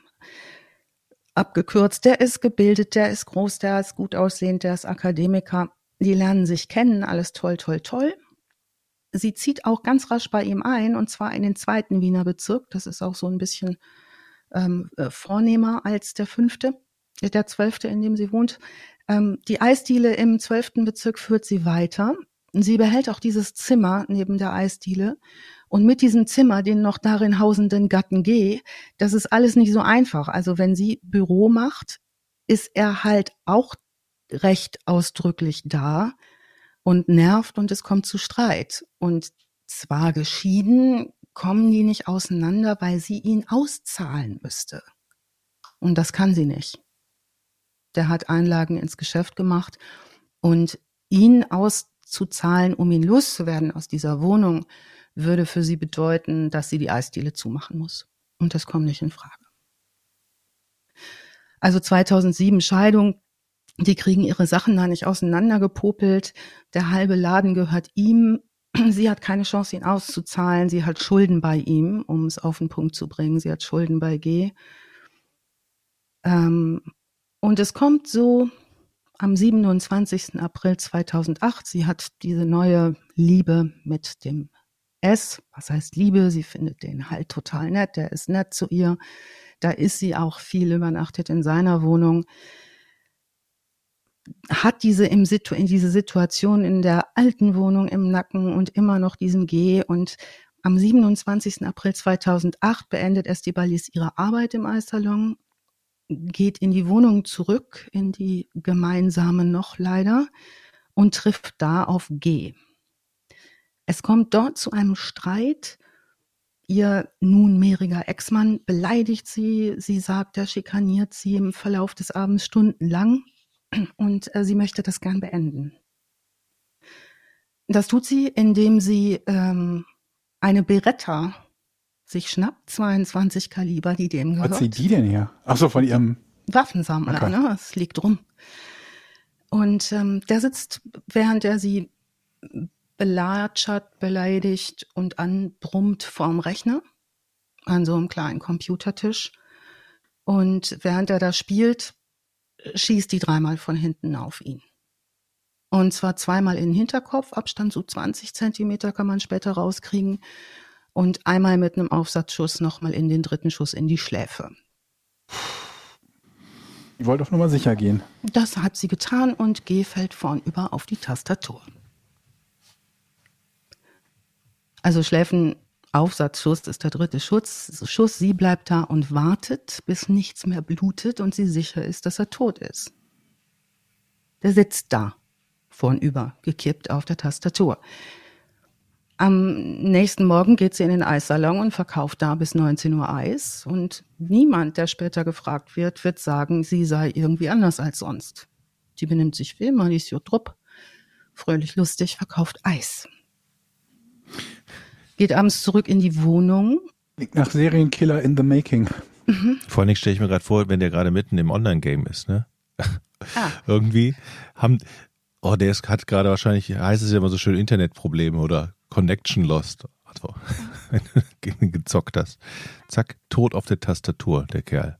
abgekürzt, der ist gebildet, der ist groß, der ist gut aussehend, der ist Akademiker. Die lernen sich kennen, alles toll, toll, toll. Sie zieht auch ganz rasch bei ihm ein, und zwar in den zweiten Wiener Bezirk. Das ist auch so ein bisschen ähm, äh, vornehmer als der fünfte, der zwölfte, in dem sie wohnt. Ähm, die Eisdiele im zwölften Bezirk führt sie weiter. Sie behält auch dieses Zimmer neben der Eisdiele. Und mit diesem Zimmer, den noch darin hausenden Gatten G, das ist alles nicht so einfach. Also wenn sie Büro macht, ist er halt auch recht ausdrücklich da und nervt und es kommt zu Streit. Und zwar geschieden, kommen die nicht auseinander, weil sie ihn auszahlen müsste. Und das kann sie nicht. Der hat Einlagen ins Geschäft gemacht und ihn auszuzahlen, um ihn loszuwerden aus dieser Wohnung, würde für sie bedeuten, dass sie die Eisdiele zumachen muss. Und das kommt nicht in Frage. Also 2007 Scheidung, die kriegen ihre Sachen da nicht auseinandergepopelt. Der halbe Laden gehört ihm. Sie hat keine Chance, ihn auszuzahlen. Sie hat Schulden bei ihm, um es auf den Punkt zu bringen. Sie hat Schulden bei G. Ähm, und es kommt so am 27. April 2008. Sie hat diese neue Liebe mit dem S. Was heißt Liebe? Sie findet den halt total nett. Der ist nett zu ihr. Da ist sie auch viel übernachtet in seiner Wohnung. Hat diese im Situ in diese Situation in der alten Wohnung im Nacken und immer noch diesen G. Und am 27. April 2008 beendet Estibalis ihre Arbeit im Eissalon geht in die Wohnung zurück, in die gemeinsame noch leider, und trifft da auf G. Es kommt dort zu einem Streit. Ihr nunmehriger Ex-Mann beleidigt sie. Sie sagt, er schikaniert sie im Verlauf des Abends stundenlang und äh, sie möchte das gern beenden. Das tut sie, indem sie ähm, eine Beretta sich schnappt, 22 Kaliber, die dem Was gehört. zieht die denn her? Ach so, von ihrem. Waffensammler, Okay. ne? Es liegt rum. Und ähm, der sitzt, während er sie belatschert, beleidigt und anbrummt vorm Rechner an so einem kleinen Computertisch. Und während er da spielt, schießt die dreimal von hinten auf ihn. Und zwar zweimal in den Hinterkopf, Abstand so 20 Zentimeter kann man später rauskriegen. Und einmal mit einem Aufsatzschuss nochmal in den dritten Schuss in die Schläfe. Ich wollte doch nur mal sicher gehen. Das hat sie getan und G fällt vornüber auf die Tastatur. Also Schläfen, Aufsatzschuss ist der dritte Schuss. Schuss, sie bleibt da und wartet, bis nichts mehr blutet und sie sicher ist, dass er tot ist. Der sitzt da, vornüber, gekippt auf der Tastatur. Am nächsten Morgen geht sie in den Eissalon und verkauft da bis 19 Uhr Eis. Und niemand, der später gefragt wird, wird sagen, sie sei irgendwie anders als sonst. Die benimmt sich wie immer, die ist ja drupp, fröhlich lustig, verkauft Eis. Geht abends zurück in die Wohnung. Nach Serienkiller in the making. Vor allen Dingen stelle ich mir gerade vor, wenn der gerade mitten im Online-Game ist, ne? Ah. Irgendwie haben, Oh, der ist, hat gerade wahrscheinlich, heißt es ja immer so schön, Internetprobleme oder Connection Lost. Also, wenn du gezockt hast. Zack, tot auf der Tastatur, der Kerl.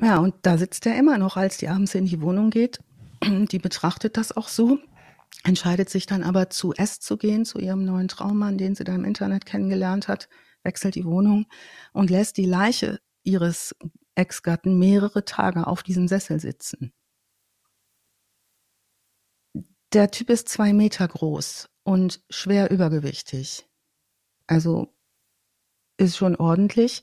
Ja, und da sitzt er immer noch, als die abends in die Wohnung geht. Die betrachtet das auch so, entscheidet sich dann aber zu S zu gehen, zu ihrem neuen Traummann, den sie da im Internet kennengelernt hat, wechselt die Wohnung und lässt die Leiche ihres Ex-Gatten mehrere Tage auf diesem Sessel sitzen. Der Typ ist zwei Meter groß und schwer übergewichtig. Also ist schon ordentlich.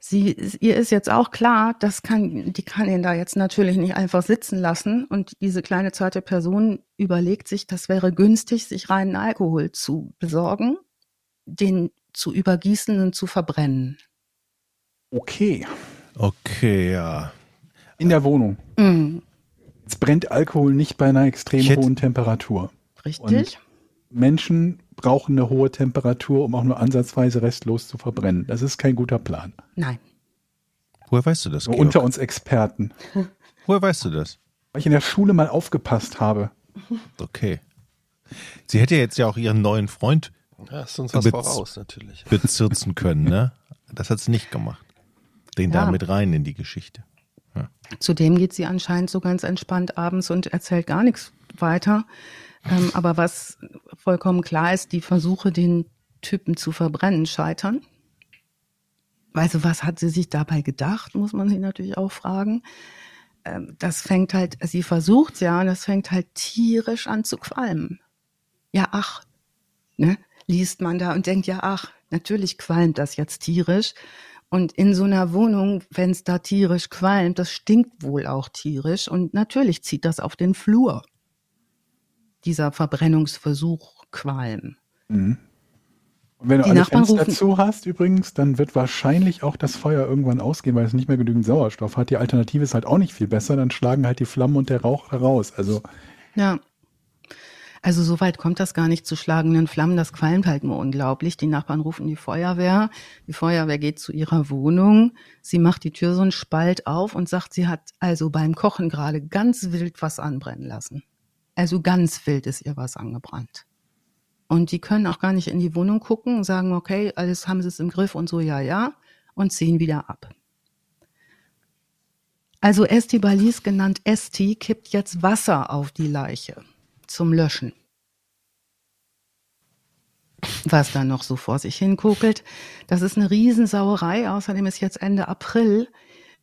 Sie, ihr ist jetzt auch klar, das kann, die kann ihn da jetzt natürlich nicht einfach sitzen lassen. Und diese kleine zarte Person überlegt sich, das wäre günstig, sich reinen Alkohol zu besorgen, den zu übergießen und zu verbrennen. Okay. Okay, ja. In der Wohnung. Mhm. Jetzt brennt Alkohol nicht bei einer extrem hätte- hohen Temperatur. Richtig? Menschen brauchen eine hohe Temperatur, um auch nur ansatzweise restlos zu verbrennen. Das ist kein guter Plan. Nein. Woher weißt du das, Georg? unter uns Experten. Woher weißt du das? Weil ich in der Schule mal aufgepasst habe. Okay. Sie hätte jetzt ja auch ihren neuen Freund Ja, ist uns was Bez- voraus, natürlich. bezirzen können, ne? Das hat sie nicht gemacht. Den Ja. da mit rein in die Geschichte. Zudem geht sie anscheinend so ganz entspannt abends und erzählt gar nichts weiter. Ähm, aber was vollkommen klar ist, die Versuche, den Typen zu verbrennen, scheitern. Also was hat sie sich dabei gedacht, muss man sich natürlich auch fragen. Ähm, das fängt halt, sie versucht ja, und das fängt halt tierisch an zu qualmen. Ja, ach, ne? liest man da und denkt, ja, ach, natürlich qualmt das jetzt tierisch. Und in so einer Wohnung, wenn es da tierisch qualmt, das stinkt wohl auch tierisch. Und natürlich zieht das auf den Flur. Dieser Verbrennungsversuch Qualm. Mhm. Und wenn du Die alle Nachbarn Fenster rufen- zu hast übrigens, dann wird wahrscheinlich auch das Feuer irgendwann ausgehen, weil es nicht mehr genügend Sauerstoff hat. Die Alternative ist halt auch nicht viel besser. Dann schlagen halt die Flammen und der Rauch heraus. Also Ja. Also so weit kommt das gar nicht zu schlagenden Flammen. Das qualmt halt nur unglaublich. Die Nachbarn rufen die Feuerwehr. Die Feuerwehr geht zu ihrer Wohnung. Sie macht die Tür so einen Spalt auf und sagt, sie hat also beim Kochen gerade ganz wild was anbrennen lassen. Also ganz wild ist ihr was angebrannt. Und die können auch gar nicht in die Wohnung gucken und sagen, okay, alles haben sie es im Griff und so, ja, ja, und ziehen wieder ab. Also Esti Balis, genannt Esti, kippt jetzt Wasser auf die Leiche zum Löschen. Was dann noch so vor sich hinkokelt. Das ist eine Riesensauerei. Außerdem ist jetzt Ende April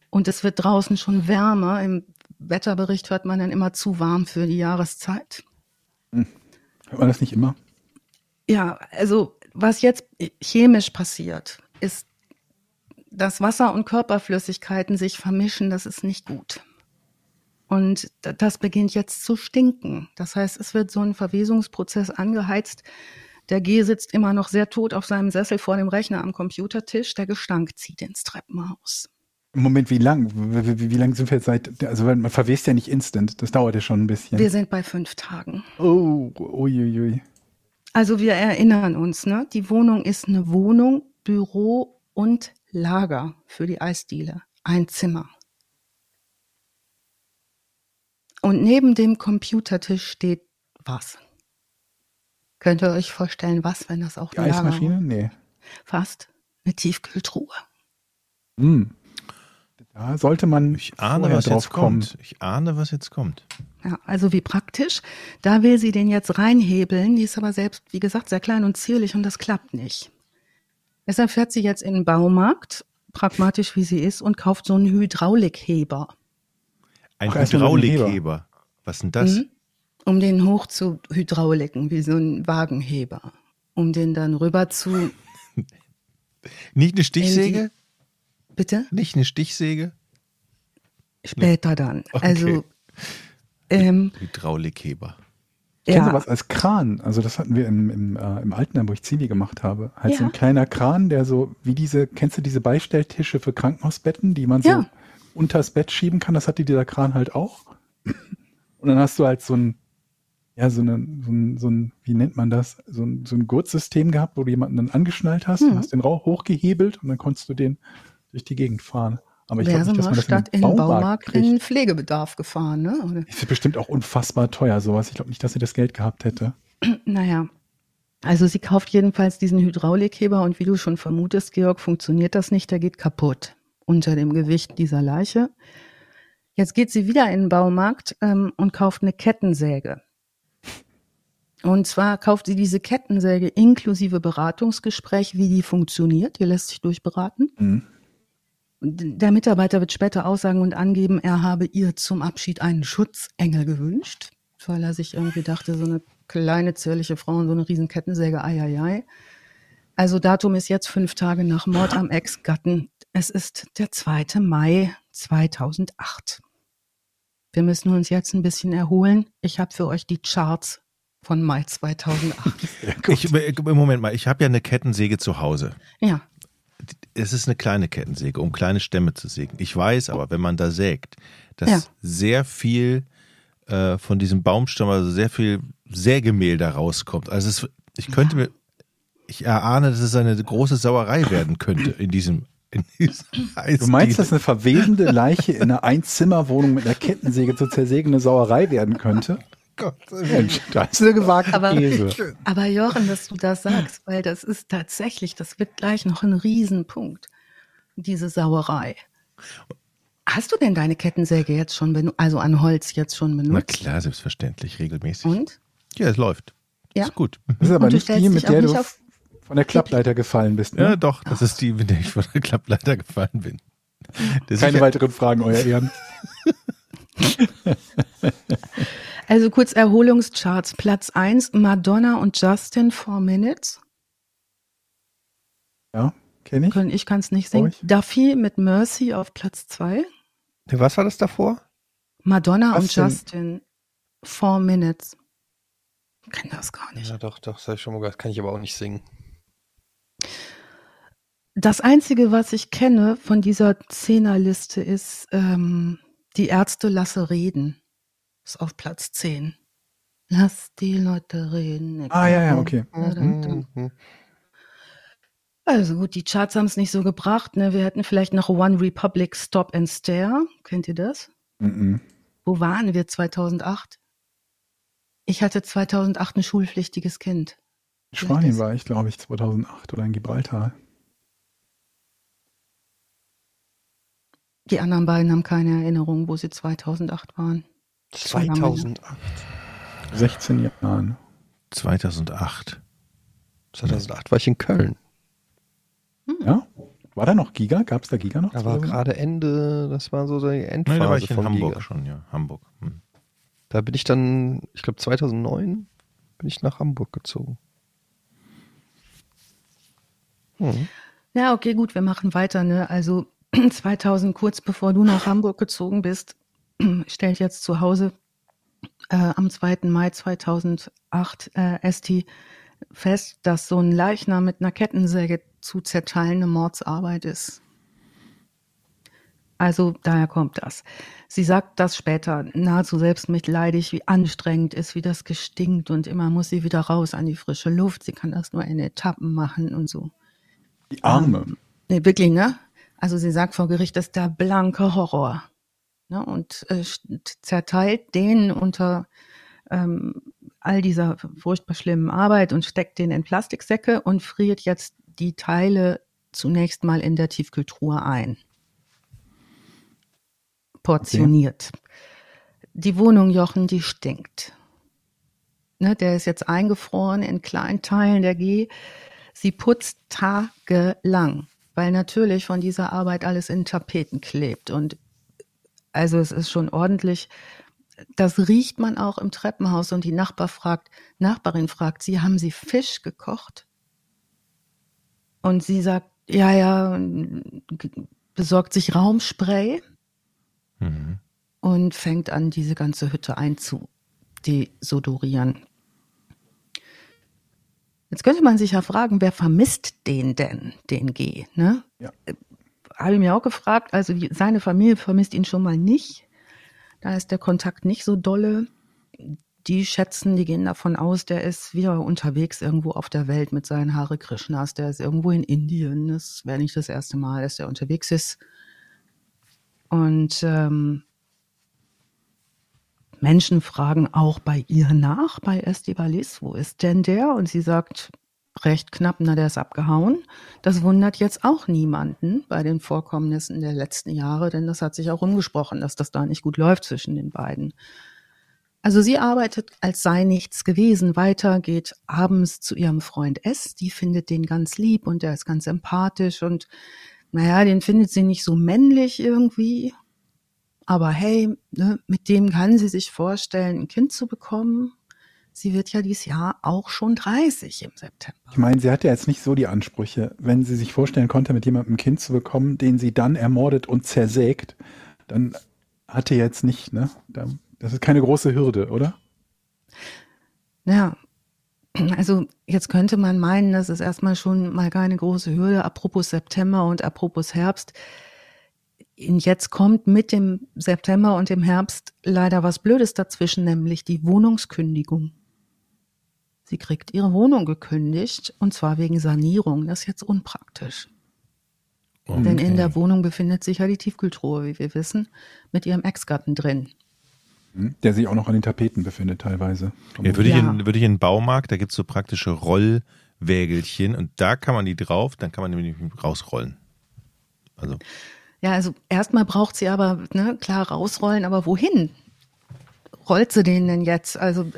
und es wird draußen schon wärmer. Im Wetterbericht hört man dann immer zu warm für die Jahreszeit. hört man das nicht immer? Ja, also was jetzt chemisch passiert, ist, dass Wasser und Körperflüssigkeiten sich vermischen. Das ist nicht gut. Und das beginnt jetzt zu stinken. Das heißt, es wird so ein Verwesungsprozess angeheizt. Der G sitzt immer noch sehr tot auf seinem Sessel vor dem Rechner am Computertisch. Der Gestank zieht ins Treppenhaus. Moment, wie lang? Wie, wie, lang sind wir jetzt seit, also man verwest ja nicht instant. Das dauert ja schon ein bisschen. Wir sind bei fünf Tagen. oh, uiuiui. Also wir erinnern uns, ne? Die Wohnung ist eine Wohnung, Büro und Lager für die Eisdiele. Ein Zimmer. Und neben dem Computertisch steht was? Könnt ihr euch vorstellen, was, wenn das auch Die ein Lager Eismaschine? Nee. Fast eine Tiefkühltruhe. Hm. Da sollte man Ich ahne, was drauf jetzt kommen. kommt. Ich ahne, was jetzt kommt. Ja, also wie praktisch. Da will sie den jetzt reinhebeln. Die ist aber selbst, wie gesagt, sehr klein und zierlich und das klappt nicht. Deshalb fährt sie jetzt in den Baumarkt, pragmatisch wie sie ist, und kauft so einen Hydraulikheber, Ein Ach, Heber. Hydraulikheber. Was denn das? Mhm. um den hoch zu hydrauliken, wie so ein Wagenheber. Um den dann rüber zu, Nicht eine Stichsäge? Bitte? Nicht eine Stichsäge? Später dann. Okay. Also, ähm, Hydraulikheber. Ich kenne ja, sowas als Kran. Also das hatten wir im, im, äh, im Altenheim, wo ich Zivi gemacht habe. Halt so Ja. ein kleiner Kran, der so wie diese, kennst du diese Beistelltische für Krankenhausbetten, die man so Ja. unters Bett schieben kann? Das hatte dieser Kran halt auch. Und dann hast du halt so ein, ja, so, eine, so, ein, so ein, wie nennt man das? So ein, so ein Gurtsystem gehabt, wo du jemanden dann angeschnallt hast, Mhm. und hast den Rauch hochgehebelt und dann konntest du den durch die Gegend fahren. Aber ich glaube nicht, dass man das statt in den den Baumarkt Baumarkt kriegt. in Pflegebedarf gefahren, ne? Oder? Ist bestimmt auch unfassbar teuer, sowas. Ich glaube nicht, dass sie das Geld gehabt hätte. Naja. Also sie kauft jedenfalls diesen Hydraulikheber und wie du schon vermutest, Georg, funktioniert das nicht, der geht kaputt unter dem Gewicht dieser Leiche. Jetzt geht sie wieder in den Baumarkt ähm, und kauft eine Kettensäge. Und zwar kauft sie diese Kettensäge inklusive Beratungsgespräch, wie die funktioniert. Die lässt sich durchberaten. Mhm. Der Mitarbeiter wird später aussagen und angeben, er habe ihr zum Abschied einen Schutzengel gewünscht, weil er sich irgendwie dachte, so eine kleine, zierliche Frau und so eine riesen Kettensäge, ei, ei, ei. Also Datum ist jetzt fünf Tage nach Mord am Ex-Gatten. Es ist der 2. Mai 2008. Wir müssen uns jetzt ein bisschen erholen. Ich habe für euch die Charts von Mai 2008. Ich, Moment mal, ich habe ja eine Kettensäge zu Hause. ja, Es ist eine kleine Kettensäge, um kleine Stämme zu sägen. Ich weiß aber, wenn man da sägt, dass Ja. sehr viel äh, von diesem Baumstamm, also sehr viel Sägemehl da rauskommt. Also es, ich könnte mir, ich erahne, dass es eine große Sauerei werden könnte in diesem, Du meinst, dass eine verwesende Leiche in einer Einzimmerwohnung mit einer Kettensäge zu zersägen eine Sauerei werden könnte? Gott, Mensch, das ist eine gewagte Aber- These. Aber Jochen, dass du das sagst, weil das ist tatsächlich, das wird gleich noch ein Riesenpunkt, diese Sauerei. Hast du denn deine Kettensäge jetzt schon benutzt, also an Holz jetzt schon Na benutzt? klar, selbstverständlich, regelmäßig. Und? Ja, es läuft. Ja? Ist gut. Das ist aber nicht die, mit der du von der Klappleiter gefallen bist. Ne? Ja, doch, das ist die, mit der ich von der Klappleiter gefallen bin. Das Keine weiteren Fragen, Euer Ehren. Also kurz Erholungscharts. Platz 1, Madonna und Justin, Four Minutes. Ja, kenne ich. Können- Ich kann es nicht singen. Ruhig. Duffy mit Mercy auf Platz 2. Was war das davor? Madonna Was und denn? Justin, Four Minutes. Ich kenn das gar nicht. Ja, doch, doch, das habe ich schon mal gehört. Kann ich aber auch nicht singen. Das Einzige, was ich kenne von dieser Zehnerliste ist, ähm, die Ärzte lasse reden. Ist auf Platz 10. Lass die Leute reden. Ah, ja, ja, okay. Mhm. Also gut, die Charts haben es nicht so gebracht. Ne? Wir hätten vielleicht noch One Republic Stop and Stare. Kennt ihr das? Mhm. Wo waren wir 2008? Ich hatte 2008 ein schulpflichtiges Kind. In Spanien war ich, glaube ich, 2008 oder in Gibraltar. Die anderen beiden haben keine Erinnerung, wo sie 2008 waren. 2008. 16 Jahren. 2008. 2008 war ich in Köln. Ja? War da noch Giga? Gab es da Giga noch? Da war 2008? gerade Ende, das war so die Nein, Endphase da war ich in von Hamburg Giga. schon, ja. Hamburg. Hm. Da bin ich dann, ich glaube 2009 bin ich nach Hamburg gezogen. Hm. Ja, okay, gut, wir machen weiter. Ne? Also 2000, kurz bevor du nach Hamburg gezogen bist, stellt jetzt zu Hause äh, am 2. Mai 2008 äh, Esti fest, dass so ein Leichnam mit einer Kettensäge zu zerteilende Mordsarbeit ist. Also daher kommt das. Sie sagt das später nahezu selbstmitleidig, wie anstrengend ist, wie das gestinkt und immer muss sie wieder raus an die frische Luft. Sie kann das nur in Etappen machen und so. Die Arme. Nee, wirklich, ne? Also sie sagt vor Gericht, das ist der blanke Horror. Ne? Und äh, zerteilt den unter ähm, all dieser furchtbar schlimmen Arbeit und steckt den in Plastiksäcke und friert jetzt die Teile zunächst mal in der Tiefkühltruhe ein. Portioniert. Die Wohnung, Jochen, die stinkt. Ne, der ist jetzt eingefroren in kleinen Teilen der G. Sie putzt tagelang, weil natürlich von dieser Arbeit alles in Tapeten klebt. Und also es ist schon ordentlich. Das riecht man auch im Treppenhaus und die Nachbar fragt, Nachbarin fragt sie, haben Sie Fisch gekocht? Und sie sagt, ja, ja, besorgt sich Raumspray Mhm. und fängt an, diese ganze Hütte einzudesodorieren. Jetzt könnte man sich ja fragen, wer vermisst den denn, den G? Ne? Ja. Habe ich mir auch gefragt. Also die, seine Familie vermisst ihn schon mal nicht. Da ist der Kontakt nicht so dolle. Die schätzen, die gehen davon aus, der ist wieder unterwegs irgendwo auf der Welt mit seinen Hare Krishnas. Der ist irgendwo in Indien. Das wäre nicht das erste Mal, dass er unterwegs ist. Und ähm, Menschen fragen auch bei ihr nach, bei Estivalis, wo ist denn der? Und sie sagt recht knapp, na, der ist abgehauen. Das wundert jetzt auch niemanden bei den Vorkommnissen der letzten Jahre, denn das hat sich auch umgesprochen, dass das da nicht gut läuft zwischen den beiden. Also sie arbeitet, als sei nichts gewesen, weiter, geht abends zu ihrem Freund S, die findet den ganz lieb und der ist ganz empathisch und naja, den findet sie nicht so männlich irgendwie, aber hey, ne, mit dem kann sie sich vorstellen, ein Kind zu bekommen. Sie wird ja dieses Jahr auch schon 30 im September. Ich meine, sie hatte jetzt nicht so die Ansprüche, wenn sie sich vorstellen konnte, mit jemandem ein Kind zu bekommen, den sie dann ermordet und zersägt, dann hatte jetzt nicht, ne? Das ist keine große Hürde, oder? Ja, also jetzt könnte man meinen, das ist erstmal schon mal keine große Hürde, apropos September und apropos Herbst. Jetzt kommt mit dem September und dem Herbst leider was Blödes dazwischen, nämlich die Wohnungskündigung. Sie kriegt ihre Wohnung gekündigt und zwar wegen Sanierung. Das ist jetzt unpraktisch. Okay. Denn in der Wohnung befindet sich ja die Tiefkühltruhe, wie wir wissen, mit ihrem Ex-Gatten drin. Hm? Der sich auch noch an den Tapeten befindet teilweise. Ja, würde, ich in, würde ich in den Baumarkt, da gibt es so praktische Rollwägelchen und da kann man die drauf, dann kann man nämlich rausrollen. Also. Ja, also erstmal braucht sie aber, ne, klar, rausrollen, aber wohin? Rollt sie den denn jetzt? Also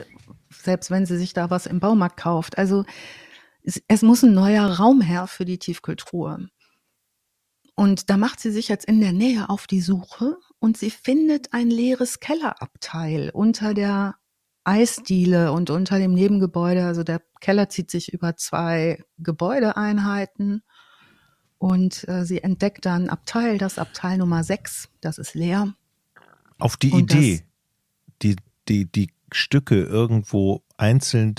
selbst wenn sie sich da was im Baumarkt kauft. Also es, es muss ein neuer Raum her für die Tiefkühltruhe. Und da macht sie sich jetzt in der Nähe auf die Suche und sie findet ein leeres Kellerabteil unter der Eisdiele und unter dem Nebengebäude. Also der Keller zieht sich über zwei Gebäudeeinheiten und äh, sie entdeckt dann Abteil, das Abteil Nummer 6, das ist leer. Auf die und Idee, die, die, die Stücke irgendwo einzeln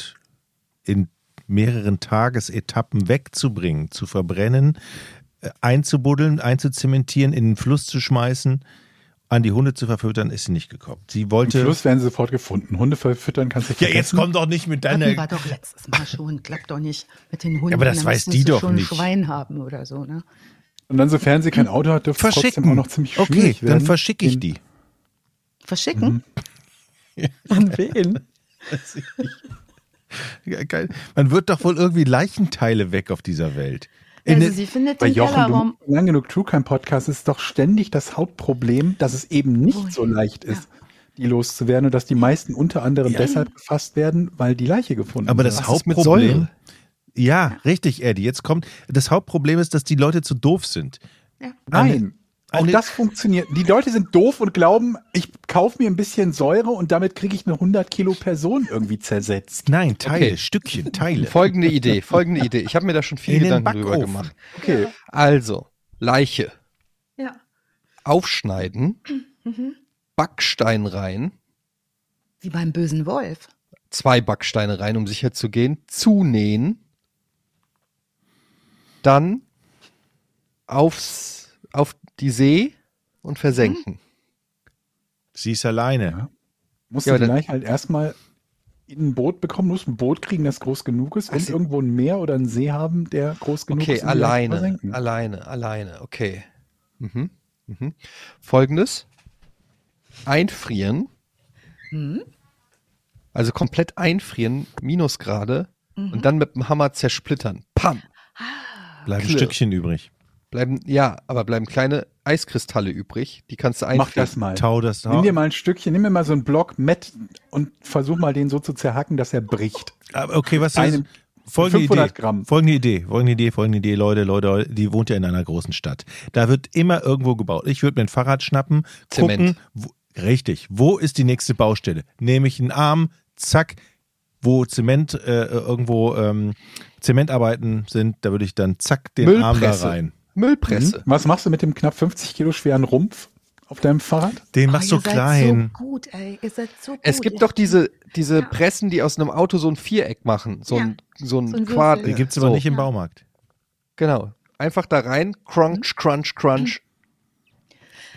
in mehreren Tagesetappen wegzubringen, zu verbrennen, äh, einzubuddeln, einzuzementieren, in den Fluss zu schmeißen, an die Hunde zu verfüttern, ist sie nicht gekommen. Sie wollte. Im Fluss werden sie sofort gefunden. Hunde verfüttern kannst du vergessen. Ja, jetzt komm doch nicht mit deiner. Hatten wir doch letztes Mal schon. Klappt doch nicht mit den Hunden. Ja, aber das weiß die doch schon nicht. Schwein haben oder so, ne? Und dann, sofern sie kein Auto hat, dürfte es trotzdem auch noch ziemlich schwierig okay, werden. dann verschicke ich die. Verschicken? Mhm. An wen? Geil. Man wird doch wohl irgendwie Leichenteile weg auf dieser Welt. Also sie findet den Jochen, Kellerraum. Du, lang genug True Crime Podcast ist doch ständig das Hauptproblem, dass es eben nicht oh, so leicht ist. Ja. Die loszuwerden und dass die meisten unter anderem ja. deshalb gefasst werden, weil die Leiche gefunden Aber das Hauptproblem, ja, richtig, Eddie. Jetzt kommt, das Hauptproblem ist, dass die Leute zu doof sind. Ja. Nein, auch eine, das funktioniert. Die Leute sind doof und glauben, ich kaufe mir ein bisschen Säure und damit kriege ich eine 100 Kilo Person irgendwie zersetzt. Nein, Teile, okay. Stückchen, Teile. Folgende Idee, folgende Idee. Ich habe mir da schon viel Gedanken drüber gemacht. Okay. Also, Leiche. Ja. Aufschneiden. Mhm. Backstein rein. Wie beim bösen Wolf. Zwei Backsteine rein, um sicher zu gehen. Zunähen. Dann aufs auf die See und versenken. Mhm. Sie ist alleine. Ja. Musst ja, du gleich halt erstmal in ein Boot bekommen, musst ein Boot kriegen, das groß genug ist, wenn irgendwo ein Meer oder ein See haben, der groß genug okay, ist. Okay, alleine, alleine, alleine, okay. Mhm. Mhm. Folgendes. Einfrieren. Mhm. Also komplett einfrieren, Minusgrade, mhm. und dann mit dem Hammer zersplittern. Pam! Bleiben ein Stückchen übrig. Bleiben, ja, aber bleiben kleine Eiskristalle übrig. Die kannst du einfach. Mach das mal. Tau das Nimm dir mal ein Stückchen, nimm mir mal so einen Block Met und versuch mal den so zu zerhacken, dass er bricht. Okay, was ist Folgende 500 Idee, Gramm. Folgende Idee, folgende Idee, folgende Idee, Leute, Leute, die wohnt ja in einer großen Stadt. Da wird immer irgendwo gebaut. Ich würde mir ein Fahrrad schnappen, Zement. gucken, wo, richtig, wo ist die nächste Baustelle? Nehme ich einen Arm, zack, wo Zement äh, irgendwo ähm, Zementarbeiten sind, da würde ich dann zack den Müllpresse. Arm da rein. Müllpresse. Mhm. Was machst du mit dem knapp 50 Kilo schweren Rumpf auf deinem Fahrrad? Den machst oh, du klein. So gut, ey. Ihr seid so gut. Es gibt doch diese, diese ja. Pressen, die aus einem Auto so ein Viereck machen. So ein, so ein, so ein Quad. Die gibt's aber so. nicht im Baumarkt. Genau. Einfach da rein, crunch, crunch, crunch.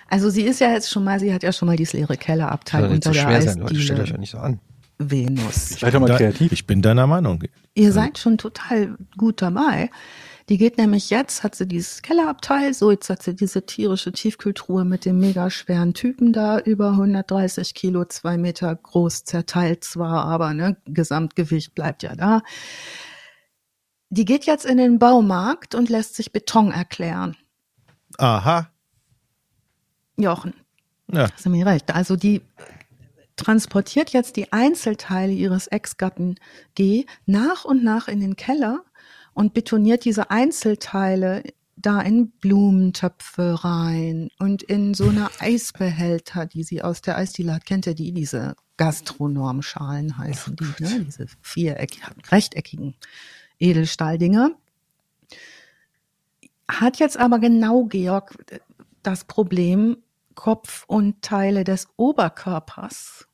Also sie ist ja jetzt schon mal, sie hat ja schon mal dieses leere Kellerabteil unter so der schwer sein, Leute, stellt euch ja nicht so an. Venus. Ich bin, mal kreativ. ich bin deiner Meinung. Ihr seid schon total gut dabei. Die geht nämlich jetzt, hat sie dieses Kellerabteil, so jetzt hat sie diese tierische Tiefkühltruhe mit dem mega schweren Typen da, über 130 Kilo, zwei Meter groß, zerteilt zwar, aber ne, Gesamtgewicht bleibt ja da. Die geht jetzt in den Baumarkt und lässt sich Beton erklären. Aha. Jochen, Ja. hast du mir recht. Also die transportiert jetzt die Einzelteile ihres Ex-Gatten G nach und nach in den Keller und betoniert diese Einzelteile da in Blumentöpfe rein und in so eine Eisbehälter, die sie aus der Eisdiele hat. Kennt ihr die? Diese Gastronomschalen heißen die, ne? Diese viereckigen, rechteckigen Edelstahldinger. Hat jetzt aber genau Georg das Problem, Kopf und Teile des Oberkörpers,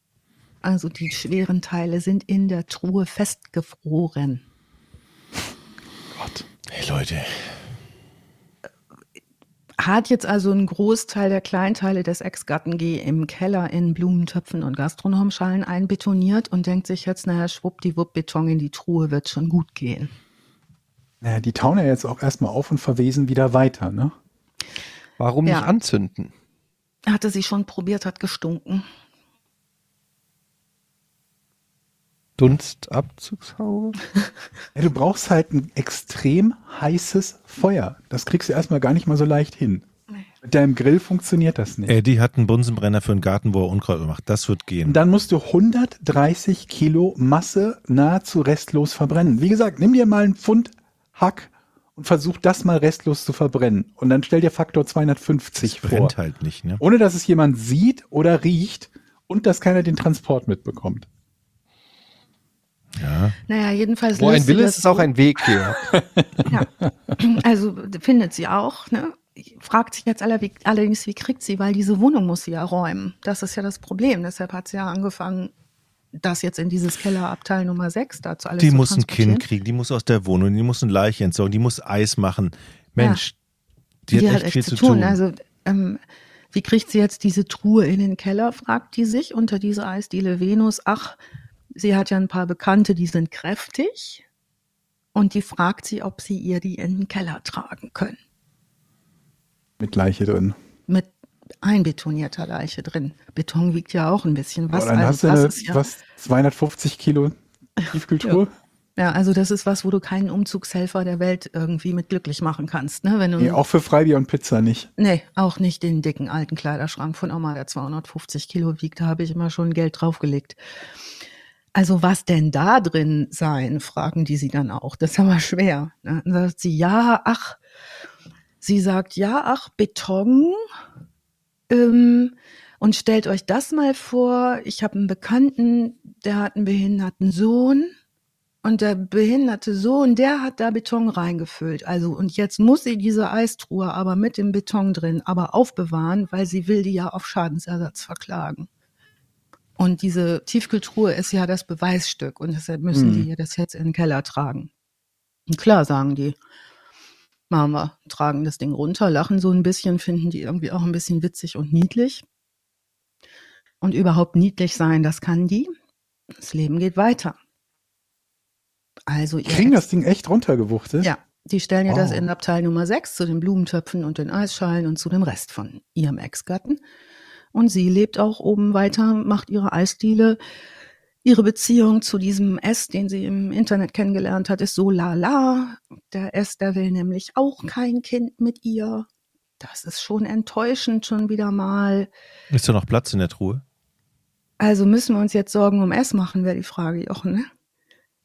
also die schweren Teile, sind in der Truhe festgefroren. Gott. Hey Leute. Hat jetzt also einen Großteil der Kleinteile des Ex-Gatten G im Keller in Blumentöpfen und Gastronomschalen einbetoniert und denkt sich jetzt, naja, schwuppdiwupp, Beton in die Truhe wird schon gut gehen. Naja, die tauen ja jetzt auch erstmal auf und verwesen wieder weiter, ne? Warum Ja. nicht anzünden? Hatte sie schon probiert, hat gestunken. Dunstabzugshaube? Ja, du brauchst halt ein extrem heißes Feuer. Das kriegst du erstmal gar nicht mal so leicht hin. Mit deinem Grill funktioniert das nicht. Eddie hat einen Bunsenbrenner für einen Garten, wo er Unkraut macht. Das wird Und gehen. dann musst du 130 Kilo Masse nahezu restlos verbrennen. Wie gesagt, nimm dir mal einen Pfund Hack und versuch das mal restlos zu verbrennen. Und dann stell dir Faktor 250 Das vor. brennt halt nicht, ne? Ohne dass es jemand sieht oder riecht und dass keiner den Transport mitbekommt. Ja. Naja, jedenfalls Wo ein Wille ist, ist auch ein Weg, Georg. Ja, also findet sie auch. Ne? Fragt sich jetzt allerdings, wie kriegt sie, weil diese Wohnung muss sie ja räumen. Das ist ja das Problem. Deshalb hat sie ja angefangen, das jetzt in dieses Kellerabteil Nummer 6 dazu alles Die zu muss ein. Kind kriegen, die muss aus der Wohnung, die muss eine Leiche entsorgen, die muss Eis machen. Mensch, die, Die, hat echt viel zu tun. Also, ähm, wie kriegt sie jetzt diese Truhe in den Keller, fragt die sich unter dieser Eisdiele Venus. Ach, sie hat ja ein paar Bekannte, die sind kräftig. Und die fragt sie, ob sie ihr die in den Keller tragen können. Mit Leiche drin. mit einbetonierter Leiche drin. Beton wiegt ja auch ein bisschen was. Boah, dann hast also du das eine, ja, was, 250 Kilo Tiefkühltruhe? ja, also das ist was, wo du keinen Umzugshelfer der Welt irgendwie mit glücklich machen kannst, ne? Wenn du, Nee, auch für Freibier und Pizza nicht. nee, auch nicht den dicken alten Kleiderschrank von Oma, der 250 Kilo wiegt, da habe ich immer schon Geld draufgelegt. Also was denn da drin sein, fragen die sie dann auch. Das ist aber schwer. Ne? Dann sagt sie, ja, ach, sie sagt, ja, ach, Beton. Ähm, und stellt euch das mal vor, ich habe einen Bekannten, der hat einen behinderten Sohn und der behinderte Sohn, der hat da Beton reingefüllt. Also und jetzt muss sie diese Eistruhe aber mit dem Beton drin, aber aufbewahren, weil sie will die ja auf Schadensersatz verklagen. Und diese Tiefkühltruhe ist ja das Beweisstück und deshalb müssen Hm. die das jetzt in den Keller tragen. Und klar sagen die, machen wir, tragen das Ding runter, lachen so ein bisschen, finden die irgendwie auch ein bisschen witzig und niedlich. Und überhaupt niedlich sein, das kann die. Das Leben geht weiter. Also Kriegen das Ding echt runtergewuchtet? ja, die stellen ja das Wow. in Abteil Nummer 6 zu den Blumentöpfen und den Eisschalen und zu dem Rest von ihrem Ex-Gatten. Und sie lebt auch oben weiter, macht ihre Eisdiele. Ihre Beziehung zu diesem S, den sie im Internet kennengelernt hat, ist so lala. Der S, der will nämlich auch kein Kind mit ihr. Das ist schon enttäuschend schon wieder mal. Ist da noch Platz in der Truhe? Also müssen wir uns jetzt Sorgen um S machen, wäre die Frage, Jochen, ne?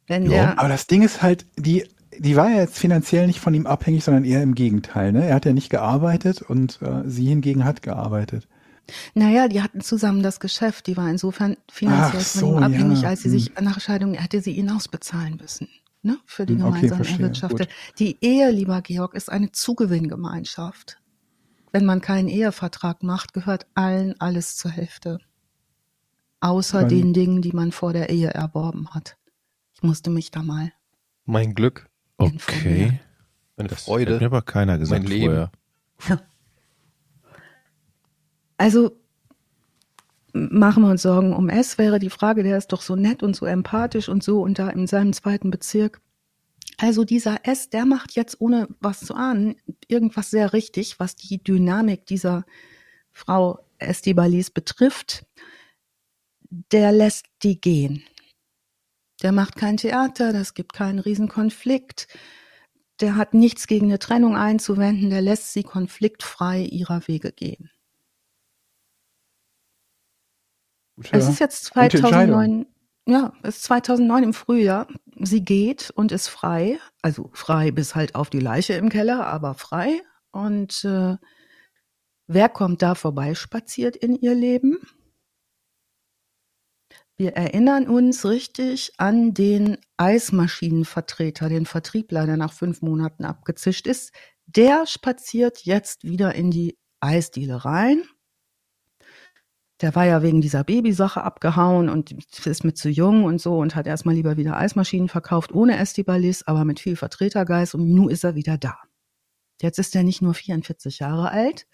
Wenn Ja, der, Aber das Ding ist halt, die, die war ja jetzt finanziell nicht von ihm abhängig, sondern eher im Gegenteil. Ne? Er hat ja nicht gearbeitet und äh, sie hingegen hat gearbeitet. Naja, die hatten zusammen das Geschäft. Die war insofern finanziell Ach von so, ihm abhängig, ja, als sie hm. sich nach Scheidung hätte sie ihn ausbezahlen müssen. Ne? Für die Hm, okay, gemeinsam verstehe, erwirtschaftete. Die Ehe, lieber Georg, ist eine Zugewinngemeinschaft. Wenn man keinen Ehevertrag macht, gehört allen alles zur Hälfte. Außer Kann- den Dingen, die man vor der Ehe erworben hat. Ich musste mich da mal. Mein Glück, Informieren. Okay. meine Das Freude. hat mir aber keiner gesagt mein Leben. vorher. Also machen wir uns Sorgen um S, wäre die Frage, der ist doch so nett und so empathisch und so und da in seinem zweiten Bezirk Also dieser S, der macht jetzt ohne was zu ahnen irgendwas sehr richtig, was die Dynamik dieser Frau Estibalis betrifft. Der lässt die gehen. Der macht kein Theater, das gibt keinen Riesenkonflikt. Der hat nichts gegen eine Trennung einzuwenden, der lässt sie konfliktfrei ihrer Wege gehen. Gute, Es ist jetzt gute Entscheidung. 2009, ja, es ist 2009 im Frühjahr. Sie geht und ist frei, also frei bis halt auf die Leiche im Keller, aber frei. Und äh, wer kommt da vorbei spaziert in ihr Leben? Wir erinnern uns richtig an den Eismaschinenvertreter, den Vertriebler, der nach fünf Monaten abgezischt ist. Der spaziert jetzt wieder in die Eisdiele rein. Der war ja wegen dieser Babysache abgehauen und ist mit zu jung und so und hat erstmal lieber wieder Eismaschinen verkauft, ohne Estibalis, aber mit viel Vertretergeist und nun ist er wieder da. Jetzt ist er nicht nur 44 Jahre alt,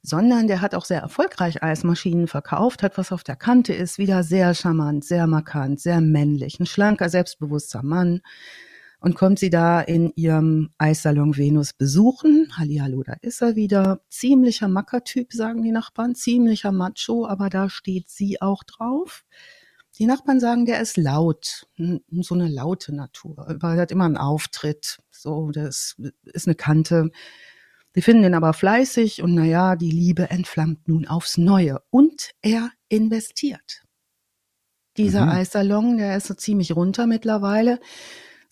sondern der hat auch sehr erfolgreich Eismaschinen verkauft, hat was auf der Kante ist, wieder sehr charmant, sehr markant, sehr männlich, ein schlanker, selbstbewusster Mann. Und kommt sie da in ihrem Eissalon Venus besuchen. Hallihallo, da ist er wieder. Ziemlicher Mackertyp, sagen die Nachbarn. Ziemlicher Macho, aber da steht sie auch drauf. Die Nachbarn sagen, der ist laut. So eine laute Natur. Er hat immer einen Auftritt. So, das ist eine Kante. Sie finden ihn aber fleißig und naja, die Liebe entflammt nun aufs Neue. Und er investiert. Dieser Mhm. Eissalon, der ist so ziemlich runter mittlerweile.